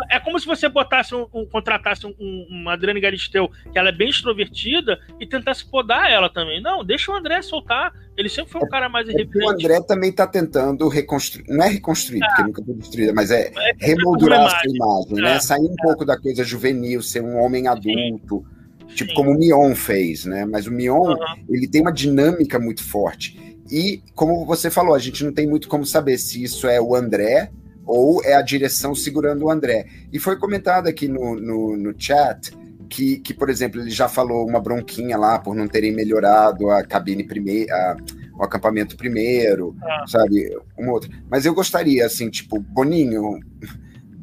é como se você botasse um, um contratasse um, um, uma Adriane Galisteu, que ela é bem extrovertida, e tentasse podar ela também. Não, deixa o André soltar. Ele sempre foi um cara mais é irreverente. O André também está tentando reconstruir, não é reconstruir, é. porque nunca foi destruída, mas é, é remoldurar essa imagem, né? É. Sair um pouco da coisa juvenil, ser um homem adulto. Sim. Tipo Sim. como o Mion fez, né? Mas o Mion, uhum. ele tem uma dinâmica muito forte. E, como você falou, a gente não tem muito como saber se isso é o André ou é a direção segurando o André. E foi comentado aqui no, no, no chat que, que, por exemplo, ele já falou uma bronquinha lá por não terem melhorado a cabine primeiro, o acampamento primeiro, ah. sabe? Uma outra. Mas eu gostaria, assim, tipo, Boninho,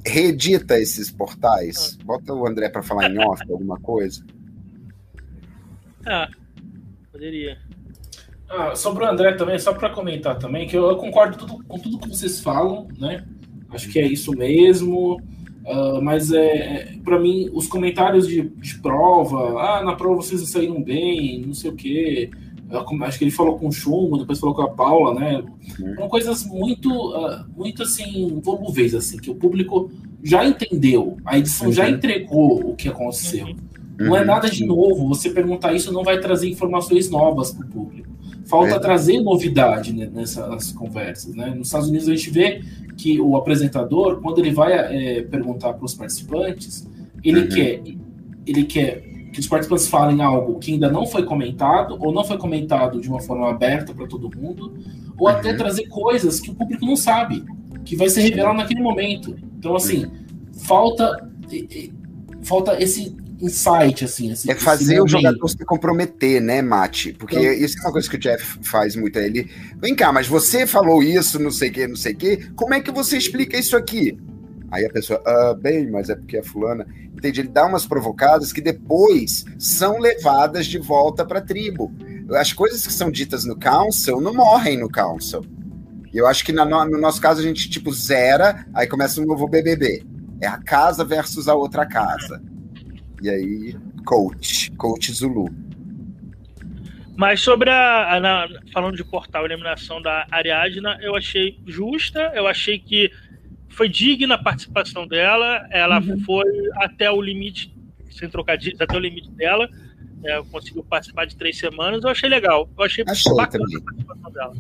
reedita esses portais. Ah. Bota o André para falar em off alguma coisa. Ah, poderia. Ah, sobre o André também, só para comentar também, que eu, eu concordo tudo, com tudo que vocês falam, né? Acho que é isso mesmo. Uh, mas é, é para mim, os comentários de, de, prova, ah, na prova vocês saíram bem, não sei o quê. Eu, acho que ele falou com o Chumbo, depois falou com a Paula, né? Uhum. São coisas muito, uh, muito assim, volúveis, assim, que o público já entendeu, a edição uhum. já entregou o que aconteceu. Uhum. Não é nada de novo. Você perguntar isso não vai trazer informações novas para o público. Falta é. trazer novidade né, nessas conversas. Né? Nos Estados Unidos a gente vê que o apresentador, quando ele vai é, perguntar para os participantes, ele uhum. quer ele quer que os participantes falem algo que ainda não foi comentado, ou não foi comentado de uma forma aberta para todo mundo, ou uhum. até trazer coisas que o público não sabe, que vai ser revelado naquele momento. Então, assim, uhum. falta falta esse insight, assim. Esse, é fazer o jogador se comprometer, né, Mate? Porque então, isso é uma coisa que o Jeff faz muito. Ele, vem cá, mas você falou isso, não sei o que, não sei o que, como é que você explica isso aqui? Aí a pessoa, ah, bem, mas é porque a fulana. Entende? Ele dá umas provocadas que depois são levadas de volta para a tribo. As coisas que são ditas no council não morrem no council. E eu acho que no, no nosso caso a gente, tipo, zera, aí começa um novo BBB. É a casa versus a outra casa. E aí, coach, coach Zulu. Mas sobre a, a na, falando de portal eliminação da Ariadna, eu achei justa, eu achei que foi digna a participação dela, ela uhum. foi até o limite, sem trocadilhos, até o limite dela, é, conseguiu participar de três semanas, eu achei legal, eu achei, achei bacana também. a participação dela.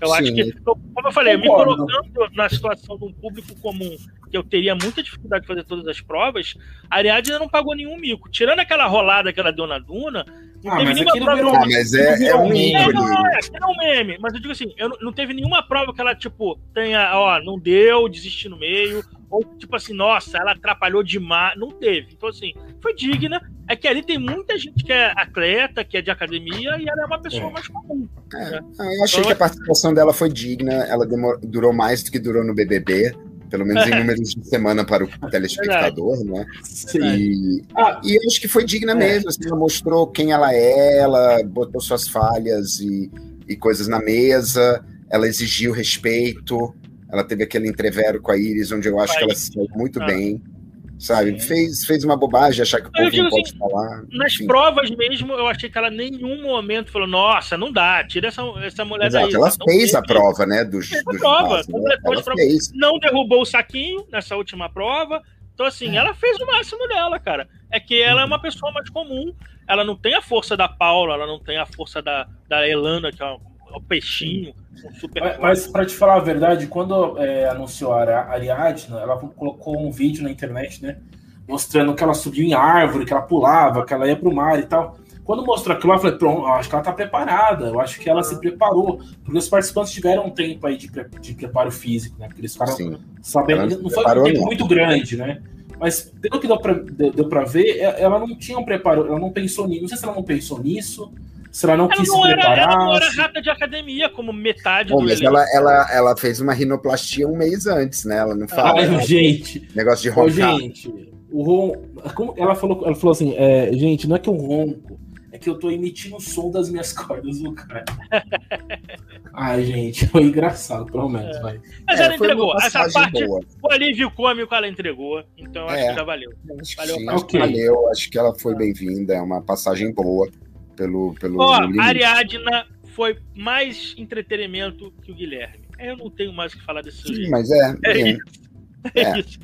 Eu Sim. acho que, como eu falei, Concordo. me colocando na situação de um público comum, que eu teria muita dificuldade de fazer todas as provas, a Ariadne não pagou nenhum mico. Tirando aquela rolada que ela deu na Duna, não ah, teve nenhuma prova. Virou... Ah, mas é, é um meme. É, não, é, é um meme. Mas eu digo assim, eu não, não teve nenhuma prova que ela, tipo, tenha, ó, não deu, desistir no meio, ou tipo assim, nossa, ela atrapalhou demais. Não teve. Então, assim, foi digna. É que ali tem muita gente que é atleta, que é de academia, e ela é uma pessoa é. mais comum. É. Né? Eu achei então, que a participação dela foi digna, ela demorou, durou mais do que durou no BBB Pelo menos em números de semana para o telespectador, né? E, ah, e eu acho que foi digna é. mesmo. Assim, ela mostrou quem ela é, ela botou suas falhas e, e coisas na mesa, ela exigiu respeito, ela teve aquele entrevero com a Iris, onde eu acho que ela se saiu muito ah. bem sabe? Fez, fez uma bobagem achar que o povo não pode assim, falar. Nas enfim. provas mesmo, eu achei que ela em nenhum momento falou, nossa, não dá, tira essa, essa mulher Exato, daí. Ela fez a prova, né? Dos, fez dos prova, né? ela fez. Não derrubou o saquinho nessa última prova. Então, assim, é. ela fez o máximo dela, cara. É que ela é uma uhum. pessoa mais comum. Ela não tem a força da Paula, ela não tem a força da, da Elana, que é o peixinho. Super mas, para te falar a verdade, quando é, anunciou a Ariadna, ela colocou um vídeo na internet, né? Mostrando que ela subiu em árvore, que ela pulava, que ela ia pro mar e tal. Quando mostrou aquilo, eu falei, pronto, eu acho que ela tá preparada, eu acho que ela se preparou, porque os participantes tiveram um tempo aí de, de preparo físico, né? Porque eles ficaram Sim. sabendo, não foi um tempo não. muito grande, né? Mas pelo que deu pra, deu pra ver, ela não tinha um preparo, ela não pensou nisso, não sei se ela não pensou nisso, se ela não ela quis não se era, preparar. Ela não era rata de academia, como metade Bom, do mas ela, ela, ela fez uma rinoplastia um mês antes, né? Ela não fala. Ai, gente. Negócio de roncar. Oh, gente, o ron... Como ela falou, ela falou assim, é, gente, não é que eu ronco, é que eu tô emitindo o som das minhas cordas vocais. Ai, gente, foi engraçado, pelo menos, é. vai. Mas é, ela entregou. Essa parte, boa. o alívio cômico ela entregou, então acho é, que já valeu. Acho valeu, sim, okay. valeu, acho que ela foi bem-vinda, é uma passagem boa pelo. pelo Ó, a Ariadna foi mais entretenimento que o Guilherme. Eu não tenho mais o que falar desse Sim, mas é. É, é. isso. É. é. isso.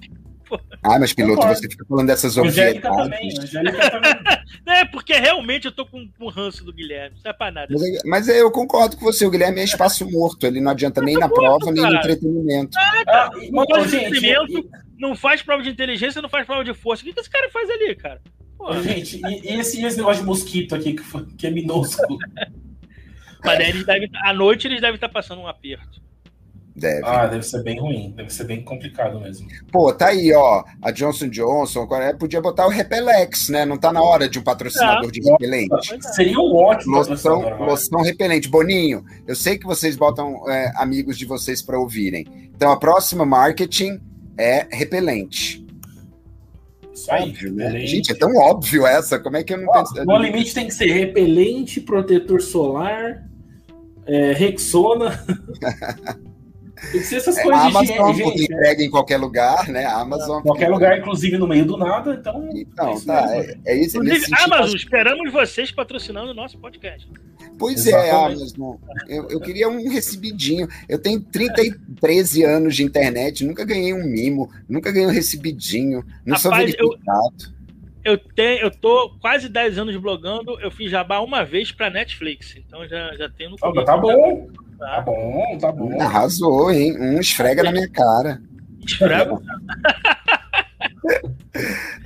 Ah, mas piloto, você fica falando dessas também, também. é, porque realmente eu tô com o ranço do Guilherme, não é pra nada. Mas, é, mas eu concordo com você, o Guilherme é espaço morto, ele não adianta nem na prova, cara. nem no entretenimento. Ah, cara, ah, não faz entretenimento, não faz prova de inteligência, não faz prova de força. O que, que esse cara faz ali, cara? Gente, e, e, esse, esse negócio de mosquito aqui, que, que é minúsculo? Mas eles devem, à noite eles devem estar passando um aperto. Deve. Ah, deve ser bem ruim, deve ser bem complicado mesmo. Pô, tá aí, ó. A Johnson Johnson podia botar o Repelex, né? Não tá na hora de um patrocinador é. de repelente. É. Seria um ótimo loção, loção repelente. Boninho, eu sei que vocês botam é, amigos de vocês para ouvirem. Então a próxima marketing é repelente. Óbvio, né? Gente, é tão óbvio essa. Como é que eu não penso? No limite tem que ser repelente, protetor solar, é, Rexona. tem que ser essas é, coisas Amazon, de gente, entrega em qualquer lugar, né? Amazon. Qualquer lugar, inclusive no meio do nada. Então, então é tá. É, é isso. Inclusive, Amazon, esperamos vocês patrocinando o nosso podcast. Pois é, Exatamente. é, Amazon. Eu, eu queria um recebidinho. Eu tenho 30 e 13 anos de internet, nunca ganhei um mimo, nunca ganhei um recebidinho, não Rapaz, sou verificado. Eu, eu, tenho, eu tô quase 10 anos blogando, eu fiz jabá uma vez para Netflix, então já, já tenho no oh, Tá bom, tá bom, tá bom. Arrasou, hein? Um esfrega na minha cara. Esfrega?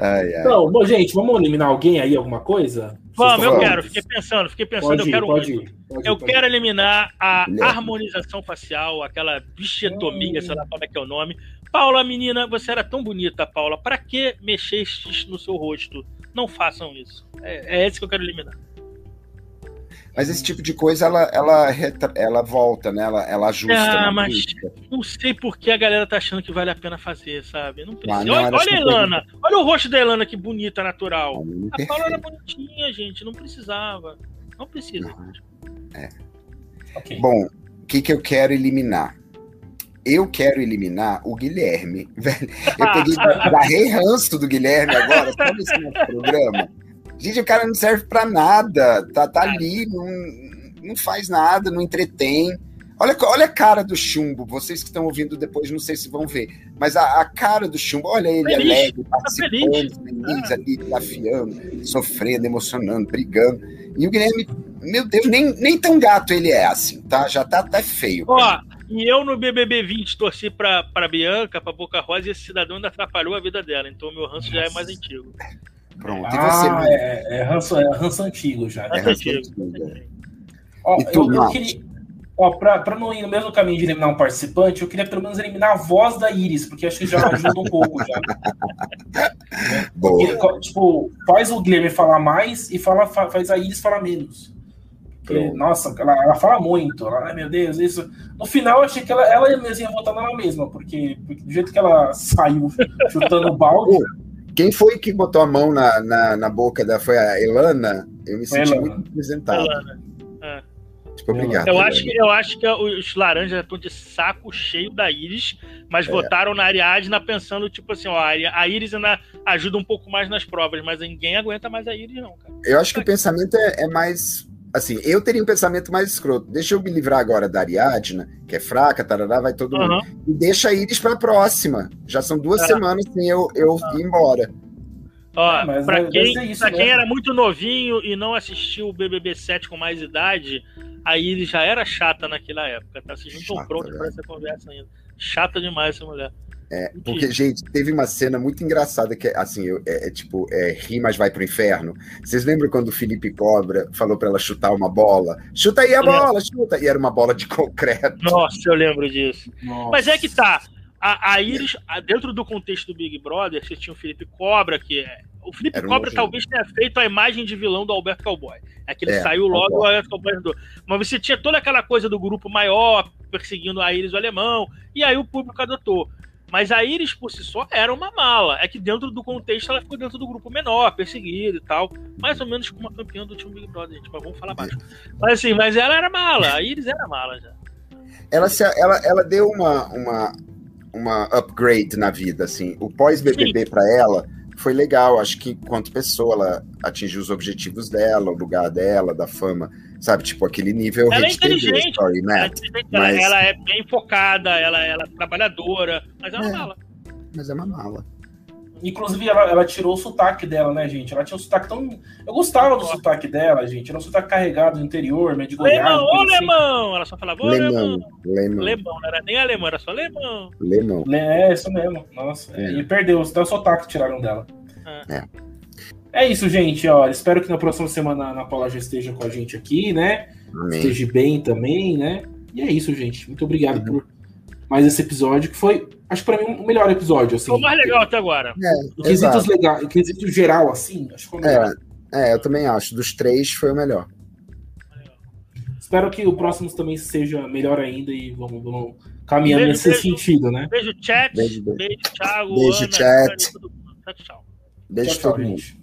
ai, ai. Então, bom, gente, vamos eliminar alguém aí, alguma coisa? Vamos, eu quero, fiquei pensando, fiquei pensando, pode eu quero pode ir, pode Eu quero eliminar a harmonização facial, aquela bichetomia, hum. sei lá como é que é o nome. Paula, menina, você era tão bonita, Paula. Para que mexer no seu rosto? Não façam isso. É, é esse que eu quero eliminar. Mas esse tipo de coisa, ela, ela, ela volta, né? Ela, ela ajusta. Ah, mas política. não sei por que a galera tá achando que vale a pena fazer, sabe? Não precisa. Ah, não, olha, olha a Elana. Olha o rosto da Elana, que bonita, natural. Ah, a Paula era bonitinha, gente. Não precisava. Não precisa. Uhum. É. Okay. Bom, o que, que eu quero eliminar? Eu quero eliminar o Guilherme. Eu peguei, garrei ranço do Guilherme agora, sabe esse nosso programa? Gente, o cara não serve para nada, tá, tá ali, não, não faz nada, não entretém. Olha, olha a cara do chumbo, vocês que estão ouvindo depois, não sei se vão ver, mas a, a cara do chumbo, olha ele feliz, alegre, tá participando, feliz, feliz ali, desafiando, sofrendo, emocionando, brigando. E o Guilherme, meu Deus, nem, nem tão gato ele é assim, tá? Já tá até feio. Ó, e eu no BBB 20 torci pra, pra Bianca, pra Boca Rosa, e esse cidadão ainda atrapalhou a vida dela, então o meu ranço Nossa. já é mais antigo. Pronto. Ah, e você, é, é, ranço, é ranço antigo já. Né? É ranço antigo. Ó, eu, eu queria, ó, pra, pra não ir no mesmo caminho de eliminar um participante, eu queria pelo menos eliminar a voz da Iris, porque acho que já ajuda um pouco já. Porque, tipo, faz o Guilherme falar mais e fala, faz a Iris falar menos. Porque, nossa, ela, ela fala muito. Ela, ai meu Deus, isso. No final, eu achei que ela, ela mesma ia votar nela mesma, porque, porque, do jeito que ela saiu chutando o balde. Quem foi que botou a mão na, na, na boca da. Foi a Elana? Eu me senti Elana. muito representado. Elana. É. Tipo, obrigado. Eu acho, que, eu acho que os laranjas estão de saco cheio da Iris, mas é. votaram na Ariadna pensando, tipo assim, ó, a Iris ainda ajuda um pouco mais nas provas, mas ninguém aguenta mais a Iris, não, cara. Eu acho que o pensamento é, é mais assim, eu teria um pensamento mais escroto. Deixa eu me livrar agora da Ariadna, que é fraca, tarará, vai todo uhum. mundo. E deixa a Iris pra próxima. Já são duas é. semanas sem eu, eu uhum. ir embora. Ó, é, pra, quem, pra quem era muito novinho e não assistiu o BBB 7 com mais idade, a Iris já era chata naquela época, tá? Vocês não estão prontos pra essa conversa ainda. Chata demais essa mulher. É, porque, gente, teve uma cena muito engraçada que, assim, é, é tipo, é, ri, mas vai pro inferno. Vocês lembram quando o Felipe Cobra falou para ela chutar uma bola? Chuta aí a bola, chuta! E era uma bola de concreto. Nossa, eu lembro disso. Nossa. Mas é que tá. A, a Iris, dentro do contexto do Big Brother, você tinha o Felipe Cobra, que é. O Felipe um Cobra talvez tenha feito a imagem de vilão do Alberto Cowboy. É que ele é, saiu logo o Alberto Cowboy do. Mas você tinha toda aquela coisa do grupo maior perseguindo a Iris o alemão, e aí o público adotou. Mas a Iris por si só era uma mala. É que dentro do contexto ela ficou dentro do grupo menor, perseguida e tal. Mais ou menos como a campeã do time Big Brother, gente. Mas vamos falar baixo. Mas assim, mas ela era mala. A Iris era mala já. Ela, se, ela, ela deu uma, uma, uma upgrade na vida, assim. O pós-BBB para ela foi legal. Acho que enquanto pessoa ela atingiu os objetivos dela, o lugar dela, da fama sabe? Tipo, aquele nível ela é inteligente, story, né? Ela, é mas... ela é bem focada, ela, ela é trabalhadora, mas é uma é, mala. Mas é uma mala. Inclusive, ela, ela, tirou o sotaque dela, né, gente? Ela tinha um sotaque tão. Eu gostava do sotaque dela, gente. Era um sotaque carregado do interior, meio de Goiás. Lemão, ô alemão! Ela só falava, ô alemão. Lemão. Lemão, não era nem alemão, era só alemão. Lemão. É, isso mesmo. Nossa. É. E perdeu, até o sotaque tiraram dela. É. é. É isso, gente. Ó, espero que na próxima semana a Ana Paula já esteja com a gente aqui, né? Amém. Esteja bem também, né? E é isso, gente. Muito obrigado uhum. por mais esse episódio, que foi, acho que pra mim, o melhor episódio. Assim, foi o mais legal até agora. É, quesitos legal, quesito geral, assim, acho que foi o melhor. É, é, eu também acho. Dos três foi o melhor. Espero que o próximo também seja melhor ainda e vamos, vamos caminhando beijo, nesse beijo, sentido, né? Beijo, chat. Beijo, beijo. beijo Thiago. Beijo, Ana, chat. Tchau, tchau. Beijo, tchau, mundo.